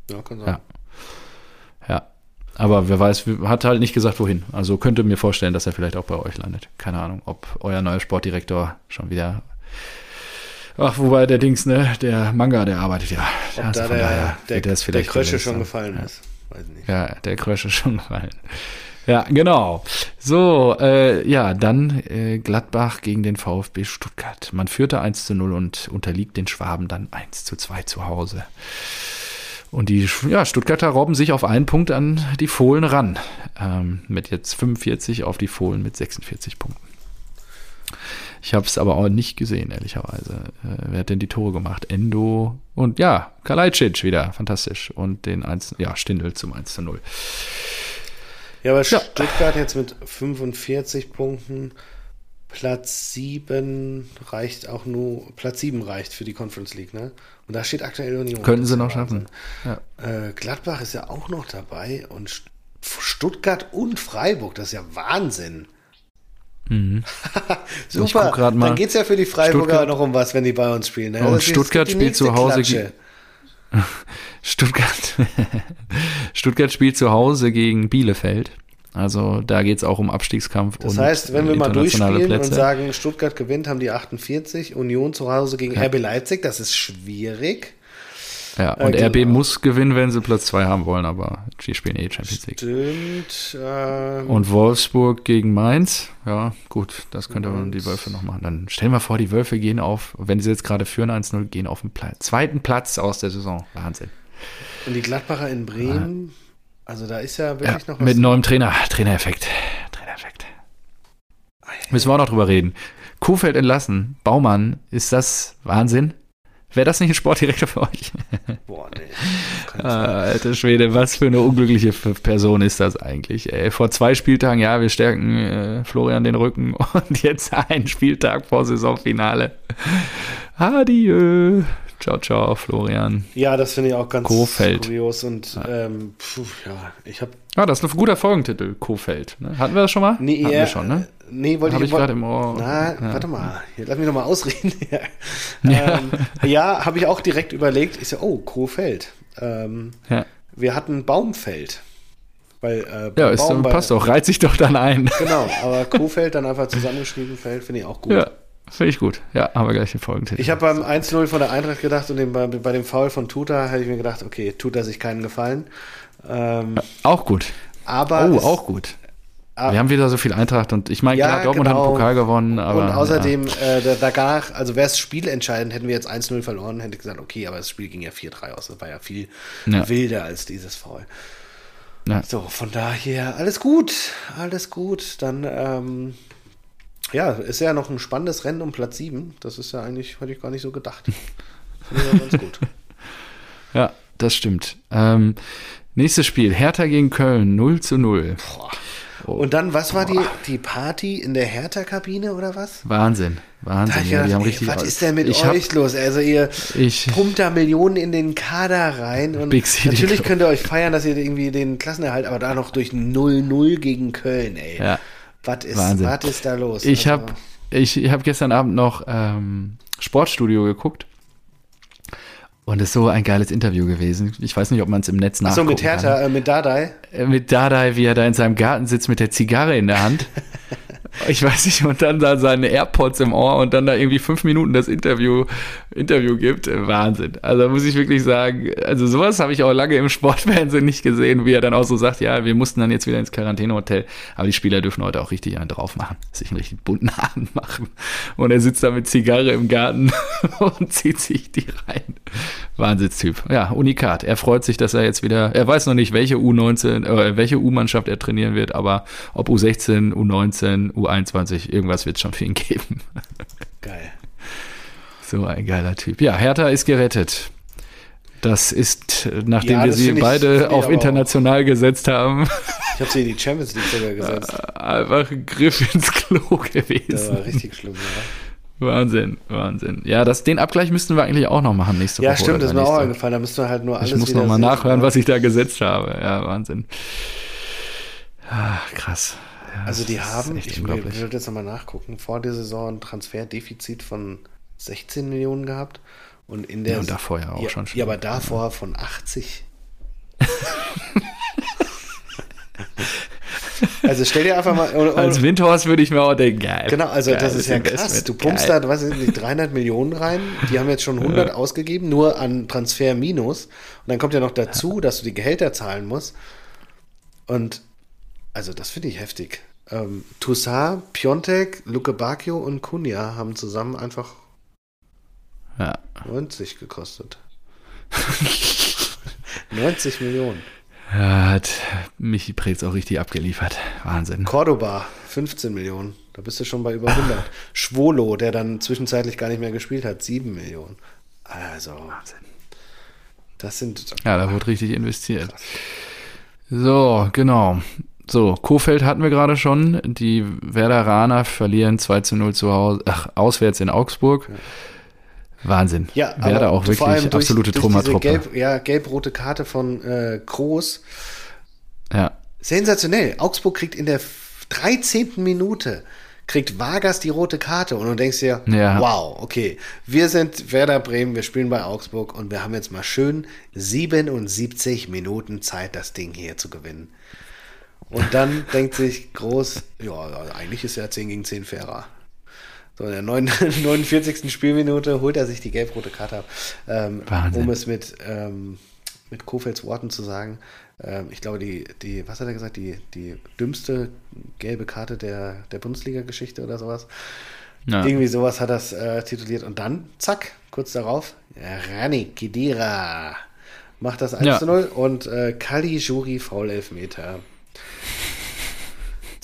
Ja, kann sein. Ja. Aber wer weiß, hat halt nicht gesagt, wohin. Also könnte mir vorstellen, dass er vielleicht auch bei euch landet. Keine Ahnung, ob euer neuer Sportdirektor schon wieder Ach, wobei der Dings, ne, der Manga, der arbeitet ja. Ob also da der, daher, der, der, der Krösche schon gefallen ja. ist. Weiß nicht. Ja, der Krösche schon gefallen. Ja, genau. So, äh, ja, dann äh, Gladbach gegen den VfB Stuttgart. Man führte 1 zu 0 und unterliegt den Schwaben dann 1 zu 2 zu Hause. Und die ja, Stuttgarter robben sich auf einen Punkt an die Fohlen ran. Ähm, mit jetzt 45 auf die Fohlen mit 46 Punkten. Ich habe es aber auch nicht gesehen, ehrlicherweise. Äh, wer hat denn die Tore gemacht? Endo und ja, Kalajdzic wieder, fantastisch. Und den 1, ja, Stindel zum 1 zu 0. Ja, aber ja. Stuttgart jetzt mit 45 Punkten. Platz 7 reicht auch nur, Platz 7 reicht für die Conference League, ne? Und da steht aktuell Union. Könnten sie noch schaffen. Ja. Äh, Gladbach ist ja auch noch dabei und Stuttgart und Freiburg, das ist ja Wahnsinn. Mhm. Super, dann geht es ja für die Freiburger Stuttgart, noch um was, wenn die bei uns spielen. Ne? Und Stuttgart spielt zu Hause. Stuttgart, Stuttgart spielt zu Hause gegen Bielefeld. Also da geht es auch um Abstiegskampf. Das heißt, wenn wir mal durchspielen Plätze. und sagen, Stuttgart gewinnt, haben die 48, Union zu Hause gegen ja. RB Leipzig, das ist schwierig. Ja, und äh, RB genau. muss gewinnen, wenn sie Platz 2 haben wollen, aber die spielen eh Champions League. Stimmt. Ähm, und Wolfsburg gegen Mainz, ja, gut, das könnte man die Wölfe noch machen. Dann stellen wir vor, die Wölfe gehen auf, wenn sie jetzt gerade führen 1-0, gehen auf den Pla zweiten Platz aus der Saison. Wahnsinn. Und die Gladbacher in Bremen, also da ist ja wirklich ja, noch was. Mit neuem Trainer, Trainereffekt. Trainereffekt. Müssen wir auch noch drüber reden. Kuhfeld entlassen, Baumann, ist das Wahnsinn? Wäre das nicht ein Sportdirektor für euch? Boah, nee. Ah, alter Schwede, was für eine unglückliche Person ist das eigentlich? Ey, vor zwei Spieltagen, ja, wir stärken äh, Florian den Rücken und jetzt ein Spieltag vor Saisonfinale. Adieu. Ciao, ciao, Florian. Ja, das finde ich auch ganz Kofeld. kurios und ja, ähm, pfuh, ja ich habe. Ah, das ist ein guter Folgentitel, Kofeld. Ne? Hatten wir das schon mal? Nee, Hatten ja, wir schon, ne? Nee, wollte Hab ich, ich gerade im Ohr. Na, ja. warte mal, hier, lass mich noch mal ausreden. ja, ähm, ja habe ich auch direkt überlegt. Ich so, oh, Kofeld. Ähm, ja. Wir hatten Baumfeld. Weil, äh, ja, ist, passt doch, reiht sich doch dann ein. Genau, aber Kofeld dann einfach zusammengeschrieben Feld, finde ich auch gut. Ja, finde ich gut. Ja, haben wir gleich den Folgentitel. Ich habe beim 1-0 von der Eintracht gedacht und dem, bei, bei, dem Foul von Tuta habe ich mir gedacht, okay, tut er sich keinen Gefallen. Ähm, ja, auch gut. Aber oh, auch gut. Ah. Wir haben wieder so viel Eintracht und ich meine, ja, klar, Dortmund genau. hat den Pokal gewonnen, aber. Und außerdem, ja. äh, danach, also wäre es spielentscheidend, hätten wir jetzt 1-0 verloren, hätte ich gesagt, okay, aber das Spiel ging ja 4-3 aus. Das war ja viel ja. wilder als dieses Foul. So, von daher alles gut, alles gut. Dann, ähm, ja, ist ja noch ein spannendes Rennen um Platz 7. Das ist ja eigentlich, hätte ich gar nicht so gedacht. Finde ich ja ganz gut. Ja, das stimmt. Ähm, nächstes Spiel, Hertha gegen Köln, 0 zu 0. Boah. Oh. Und dann, was war die, die Party in der Hertha-Kabine oder was? Wahnsinn, Wahnsinn. Ja, die haben ey, was ist denn mit euch hab, los? Also ihr ich, pumpt da Millionen in den Kader rein und natürlich könnt ihr euch feiern, dass ihr irgendwie den Klassenerhalt, aber da noch durch 0-0 gegen Köln, ey. Ja, was ist, was ist da los? Ich also, habe ich, hab gestern Abend noch ähm, Sportstudio geguckt und es ist so ein geiles Interview gewesen. Ich weiß nicht, ob man es im Netz nachgucken Ach so, mit Hertha, äh, mit Dadai? Äh, mit Dadai, wie er da in seinem Garten sitzt mit der Zigarre in der Hand. ich weiß nicht, und dann da seine AirPods im Ohr und dann da irgendwie fünf Minuten das Interview, Interview gibt. Wahnsinn. Also muss ich wirklich sagen, also sowas habe ich auch lange im Sportfernsehen nicht gesehen, wie er dann auch so sagt, ja, wir mussten dann jetzt wieder ins Quarantänehotel, aber die Spieler dürfen heute auch richtig einen drauf machen, sich einen richtig bunten Abend machen. Und er sitzt da mit Zigarre im Garten und zieht sich die rein. Wahnsinnstyp. Ja, Unikat. Er freut sich, dass er jetzt wieder, er weiß noch nicht, welche U19, äh, welche U-Mannschaft er trainieren wird, aber ob U16, U19, U21, irgendwas wird es schon für ihn geben. Geil. So ein geiler Typ. Ja, Hertha ist gerettet. Das ist, nachdem ja, wir sie beide ich, auf international gesetzt haben. Ich habe sie in die Champions League sogar gesetzt. Einfach ein Griff ins Klo gewesen. Das war richtig schlimm, ja. Wahnsinn, Wahnsinn. Ja, das, den Abgleich müssten wir eigentlich auch noch machen nächste ja, Woche. Ja, stimmt, das ist mir auch eingefallen. Da müssten wir halt nur alles Ich muss noch mal nachhören, was ich da gesetzt habe. Ja, Wahnsinn. Ach, krass. Ja, also die haben, ich, ich würde jetzt nochmal nachgucken, vor der Saison ein Transferdefizit von 16 Millionen gehabt und in der... Ja, und davor ja auch ja, schon. Ja, aber davor von 80. Also stell dir einfach mal. Oder, oder, Als Windhorst würde ich mir auch denken, geil. Genau, also geil, das ist ja krass. Du pumpst geil. da, was ist nicht, 300 Millionen rein. Die haben jetzt schon 100 ja. ausgegeben, nur an Transfer minus. Und dann kommt ja noch dazu, ja. dass du die Gehälter zahlen musst. Und also das finde ich heftig. Ähm, Toussaint, Piontek, Luke Bacchio und Kunja haben zusammen einfach ja. 90 gekostet. 90 Millionen. Ja, hat Michi Preetz auch richtig abgeliefert. Wahnsinn. Cordoba, 15 Millionen. Da bist du schon bei über 100. Schwolo, der dann zwischenzeitlich gar nicht mehr gespielt hat, 7 Millionen. Also, Wahnsinn. Das sind. Ja, da wird richtig investiert. Krass. So, genau. So, Kofeld hatten wir gerade schon. Die Werderaner verlieren 2 zu 0 zu Hause, ach, auswärts in Augsburg. Ja. Wahnsinn. Ja, Werder auch wirklich durch, absolute Trümmertruppe. Gelb, ja, gelb-rote Karte von äh, Groß. Ja. Sensationell. Augsburg kriegt in der 13. Minute kriegt Vargas die rote Karte und du denkst dir, ja. wow, okay, wir sind Werder Bremen, wir spielen bei Augsburg und wir haben jetzt mal schön 77 Minuten Zeit, das Ding hier zu gewinnen. Und dann denkt sich Groß, ja, eigentlich ist ja 10 gegen 10 fairer. So in der 49. Spielminute holt er sich die gelb-rote Karte ab. Ähm, um es mit, ähm, mit Kofelds Worten zu sagen, ähm, ich glaube, die, die, was hat er gesagt, die, die dümmste gelbe Karte der, der Bundesliga-Geschichte oder sowas. Ja. Irgendwie sowas hat das äh, tituliert. Und dann, zack, kurz darauf, Rani Kidira macht das 1 ja. 0 und äh, Kali Juri Foul Elfmeter.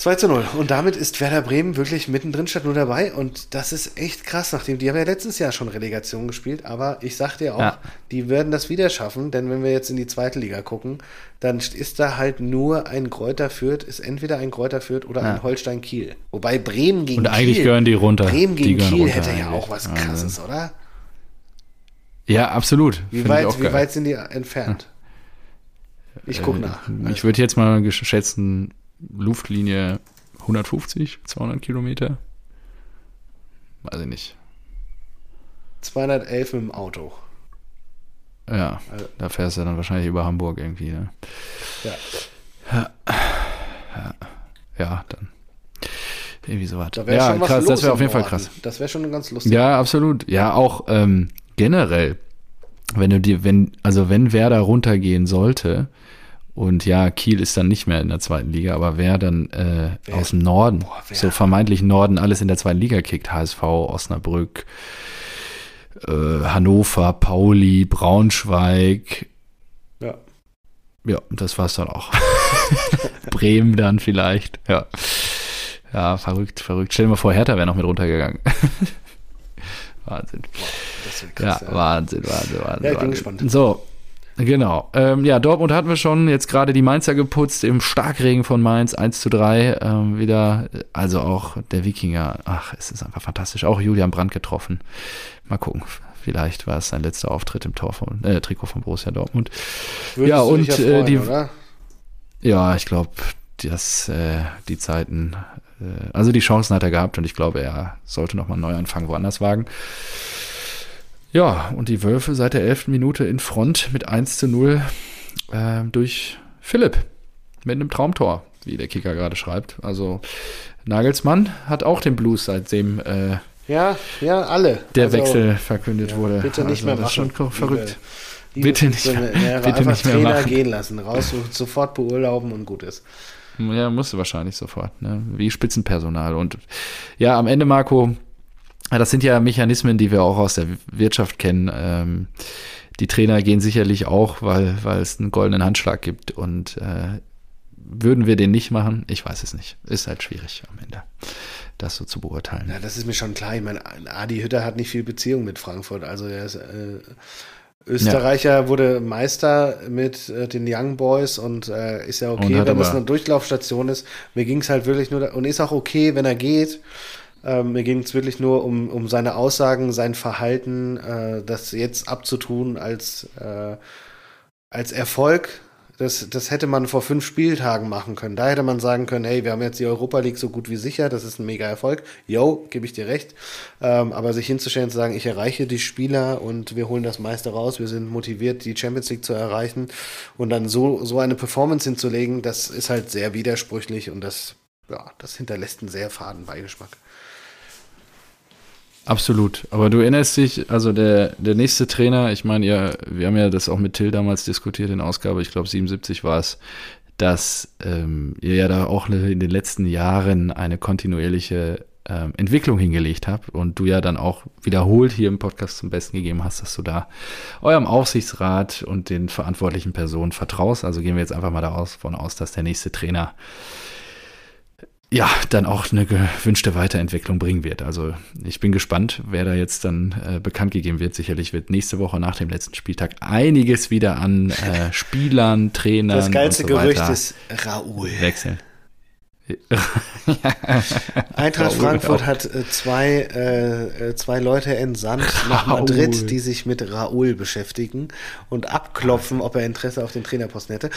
2 zu 0. Und damit ist Werder Bremen wirklich mittendrin statt nur dabei. Und das ist echt krass, nachdem die haben ja letztes Jahr schon Relegation gespielt. Aber ich sag dir auch, ja. die werden das wieder schaffen. Denn wenn wir jetzt in die zweite Liga gucken, dann ist da halt nur ein Kräuter Fürth, ist entweder ein Kräuter Fürth oder ja. ein Holstein Kiel. Wobei Bremen gegen Und eigentlich Kiel, gehören die runter. Bremen gegen Kiel runter, hätte ja auch was krasses, oder? Ja, absolut. Wie weit, wie weit sind die entfernt? Ich gucke äh, nach. Ich würde jetzt mal geschätzen Luftlinie 150, 200 Kilometer. Weiß ich nicht. 211 mit dem Auto. Ja, also, da fährst du dann wahrscheinlich über Hamburg irgendwie. Ne? Ja. ja. Ja, dann. Irgendwie sowas. Da ja, krass, das wäre auf jeden Fall krass. Das wäre schon ganz lustig. Ja, absolut. Ja, auch ähm, generell, wenn du dir, wenn, also wenn Werder runtergehen sollte, und ja, Kiel ist dann nicht mehr in der zweiten Liga, aber wer dann äh, wer? aus dem Norden, Boah, so vermeintlich Norden, alles in der zweiten Liga kickt, HSV, Osnabrück, äh, Hannover, Pauli, Braunschweig. Ja. Ja, das war's dann auch. Bremen dann vielleicht, ja. Ja, verrückt, verrückt. Stell dir mal vor, Hertha wäre noch mit runtergegangen. Wahnsinn. Boah, krass, ja, ja, Wahnsinn, Wahnsinn, Wahnsinn. Ja, ich bin gespannt. So, Genau. Ähm, ja, Dortmund hatten wir schon jetzt gerade die Mainzer geputzt im Starkregen von Mainz 1 zu 3. Ähm, wieder, also auch der Wikinger, ach, es ist einfach fantastisch. Auch Julian Brandt getroffen. Mal gucken. Vielleicht war es sein letzter Auftritt im Tor von, äh, Trikot von Borussia Dortmund. Würdest ja, und freuen, äh, die. Oder? Ja, ich glaube, dass äh, die Zeiten, äh, also die Chancen hat er gehabt und ich glaube, er sollte nochmal einen Neuanfang woanders wagen. Ja, und die Wölfe seit der elften Minute in Front mit 1 zu 0 äh, durch Philipp mit einem Traumtor, wie der Kicker gerade schreibt. Also Nagelsmann hat auch den Blues, seitdem äh, ja, ja, alle. Der also, Wechsel verkündet ja, wurde. Bitte nicht also, mehr machen. Das ist schon verrückt. Liebe, bitte nicht mehr, ja, bitte einfach nicht mehr Trainer machen. gehen lassen, raus, sofort beurlauben und gut ist. Ja, musste wahrscheinlich sofort, ne? wie Spitzenpersonal. Und ja, am Ende, Marco, das sind ja Mechanismen, die wir auch aus der Wirtschaft kennen. Ähm, die Trainer gehen sicherlich auch, weil, weil es einen goldenen Handschlag gibt. Und äh, würden wir den nicht machen? Ich weiß es nicht. Ist halt schwierig am Ende, das so zu beurteilen. Ja, das ist mir schon klar. Ich meine, Adi Hütter hat nicht viel Beziehung mit Frankfurt. Also er ist äh, Österreicher, ja. wurde Meister mit äh, den Young Boys und äh, ist ja okay, wenn es eine Durchlaufstation ist. Mir ging es halt wirklich nur, und ist auch okay, wenn er geht. Ähm, mir ging es wirklich nur um, um seine Aussagen, sein Verhalten, äh, das jetzt abzutun als, äh, als Erfolg. Das, das hätte man vor fünf Spieltagen machen können. Da hätte man sagen können, hey, wir haben jetzt die Europa League so gut wie sicher, das ist ein mega Erfolg. Yo, gebe ich dir recht. Ähm, aber sich hinzustellen und zu sagen, ich erreiche die Spieler und wir holen das meiste raus, wir sind motiviert, die Champions League zu erreichen und dann so, so eine Performance hinzulegen, das ist halt sehr widersprüchlich und das, ja, das hinterlässt einen sehr faden Beigeschmack. Absolut. Aber du erinnerst dich, also der, der nächste Trainer, ich meine, ihr, wir haben ja das auch mit Till damals diskutiert in Ausgabe, ich glaube 77 war es, dass ähm, ihr ja da auch in den letzten Jahren eine kontinuierliche ähm, Entwicklung hingelegt habt und du ja dann auch wiederholt hier im Podcast zum Besten gegeben hast, dass du da eurem Aufsichtsrat und den verantwortlichen Personen vertraust. Also gehen wir jetzt einfach mal davon aus, dass der nächste Trainer ja, dann auch eine gewünschte Weiterentwicklung bringen wird. Also ich bin gespannt, wer da jetzt dann äh, bekannt gegeben wird. Sicherlich wird nächste Woche nach dem letzten Spieltag einiges wieder an äh, Spielern, Trainern. Das geilste so Gerücht ist Raoul. Wechseln. Eintracht Frankfurt auch. hat äh, zwei, äh, äh, zwei Leute entsandt nach Madrid, die sich mit Raoul beschäftigen und abklopfen, ob er Interesse auf den Trainerposten hätte.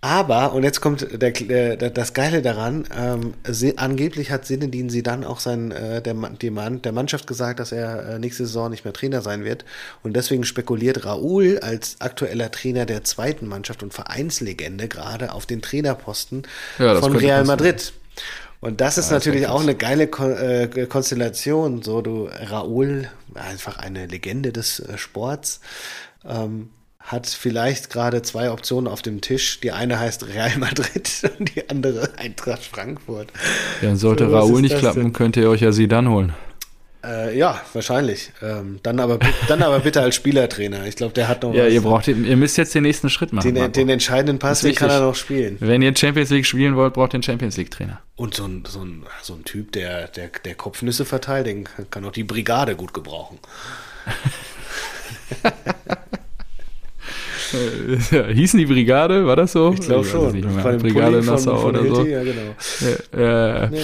Aber, und jetzt kommt der, der, das Geile daran, ähm, sie, angeblich hat Sinedin sie dann auch sein, äh, der, die Mann, der Mannschaft gesagt, dass er äh, nächste Saison nicht mehr Trainer sein wird. Und deswegen spekuliert Raoul als aktueller Trainer der zweiten Mannschaft und Vereinslegende gerade auf den Trainerposten ja, von Real Madrid. Und das ist ja, natürlich das auch eine geile Kon äh, Konstellation. So, du, Raoul, einfach eine Legende des äh, Sports. Ähm, hat vielleicht gerade zwei Optionen auf dem Tisch. Die eine heißt Real Madrid und die andere Eintracht Frankfurt. Ja, sollte so, Raoul nicht klappen, denn? könnt ihr euch ja sie dann holen. Äh, ja, wahrscheinlich. Ähm, dann, aber, dann aber bitte als Spielertrainer. Ich glaube, der hat noch Ja, was. ihr braucht, ihr müsst jetzt den nächsten Schritt machen. Den, den entscheidenden Pass, den kann er noch spielen. Wenn ihr Champions League spielen wollt, braucht ihr einen Champions League Trainer. Und so ein, so ein, so ein Typ, der, der, der Kopfnüsse verteilt, den kann auch die Brigade gut gebrauchen. Äh, hießen die Brigade, war das so? Ich glaube schon. Ich Brigade Nassau oder so. Ja, genau. Ja, nee.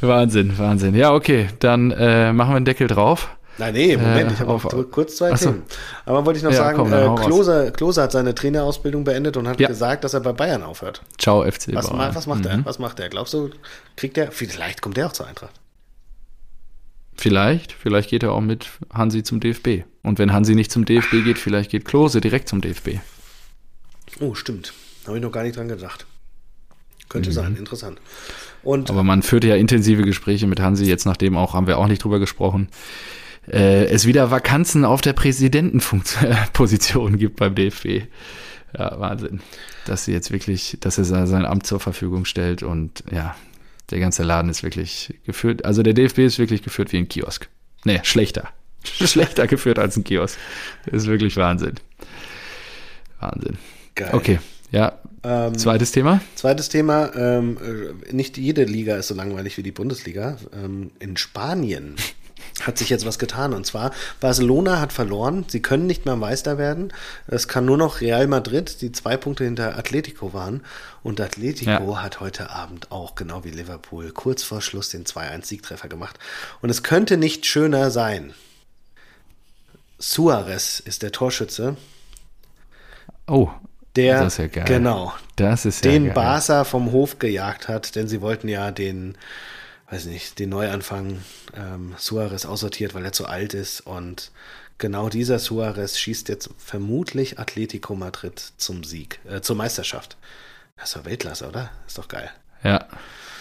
Wahnsinn, Wahnsinn. Ja, okay, dann äh, machen wir einen Deckel drauf. Nein, nee, Moment, äh, ich habe auch kurz zwei. Themen. Aber wollte ich noch ja, sagen, komm, äh, Klose, Klose hat seine Trainerausbildung beendet und hat ja. gesagt, dass er bei Bayern aufhört. Ciao, FC was, Bayern. Was macht mhm. er? Was macht er? Glaubst du, kriegt er, vielleicht kommt er auch zur Eintracht. Vielleicht, vielleicht geht er auch mit Hansi zum DFB. Und wenn Hansi nicht zum DFB geht, vielleicht geht Klose direkt zum DFB. Oh, stimmt. Habe ich noch gar nicht dran gedacht. Könnte mhm. sein, interessant. Und Aber man führte ja intensive Gespräche mit Hansi, jetzt nachdem auch, haben wir auch nicht drüber gesprochen, äh, es wieder Vakanzen auf der Präsidentenposition gibt beim DFB. Ja, Wahnsinn. Dass sie jetzt wirklich, dass er sein Amt zur Verfügung stellt und ja, der ganze Laden ist wirklich geführt, also der DFB ist wirklich geführt wie ein Kiosk. Nee, schlechter. schlechter geführt als ein Kiosk. Das ist wirklich Wahnsinn. Wahnsinn. Geil. Okay, Ja. Ähm, zweites Thema. Zweites Thema. Ähm, äh, nicht jede Liga ist so langweilig wie die Bundesliga. Ähm, in Spanien hat sich jetzt was getan. Und zwar, Barcelona hat verloren. Sie können nicht mehr Meister werden. Es kann nur noch Real Madrid, die zwei Punkte hinter Atletico waren. Und Atletico ja. hat heute Abend auch, genau wie Liverpool, kurz vor Schluss den 2-1-Siegtreffer gemacht. Und es könnte nicht schöner sein. Suarez ist der Torschütze. Oh, der, das ist ja geil. Genau. Das ist ja den geil. Barca vom Hof gejagt hat, denn sie wollten ja den weiß nicht, den Neuanfang ähm, Suarez aussortiert, weil er zu alt ist. Und genau dieser Suarez schießt jetzt vermutlich Atletico Madrid zum Sieg, äh, zur Meisterschaft. Das ist doch Weltklasse, oder? Ist doch geil. Ja,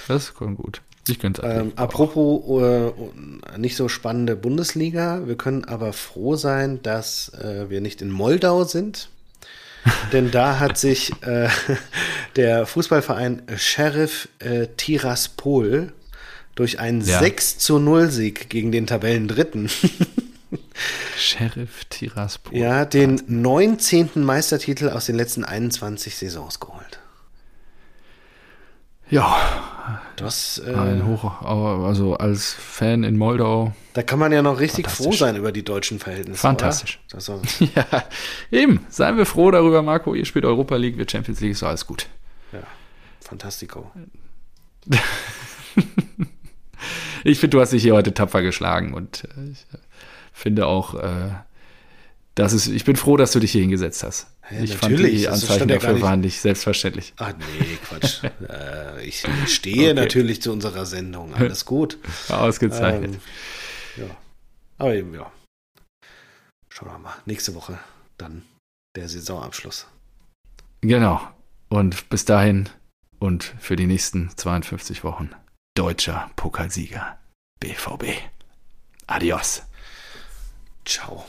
das ist gut. Ich könnte ähm, Apropos äh, nicht so spannende Bundesliga, wir können aber froh sein, dass äh, wir nicht in Moldau sind. Denn da hat sich äh, der Fußballverein Sheriff Tiraspol durch einen ja. 6 zu 0 Sieg gegen den Tabellendritten. Sheriff Tiraspol. Ja, den 19. Meistertitel aus den letzten 21 Saisons geholt. Ja. Das, äh, ein Hoch, also als Fan in Moldau. Da kann man ja noch richtig froh sein über die deutschen Verhältnisse. Fantastisch. ja, eben. Seien wir froh darüber, Marco. Ihr spielt Europa League, wir Champions League, ist alles gut. Ja, fantastico. ich finde, du hast dich hier heute tapfer geschlagen und äh, ich finde auch, äh, dass es, ich bin froh, dass du dich hier hingesetzt hast. Ja, ich fand die Anzeichen dafür nicht. waren nicht selbstverständlich. Ach nee, Quatsch. äh, ich stehe okay. natürlich zu unserer Sendung. Alles gut. Ausgezeichnet. Ähm, ja. Aber eben, ja. Schauen wir mal. Nächste Woche dann der Saisonabschluss. Genau. Und bis dahin und für die nächsten 52 Wochen deutscher Pokalsieger BVB. Adios. Ciao.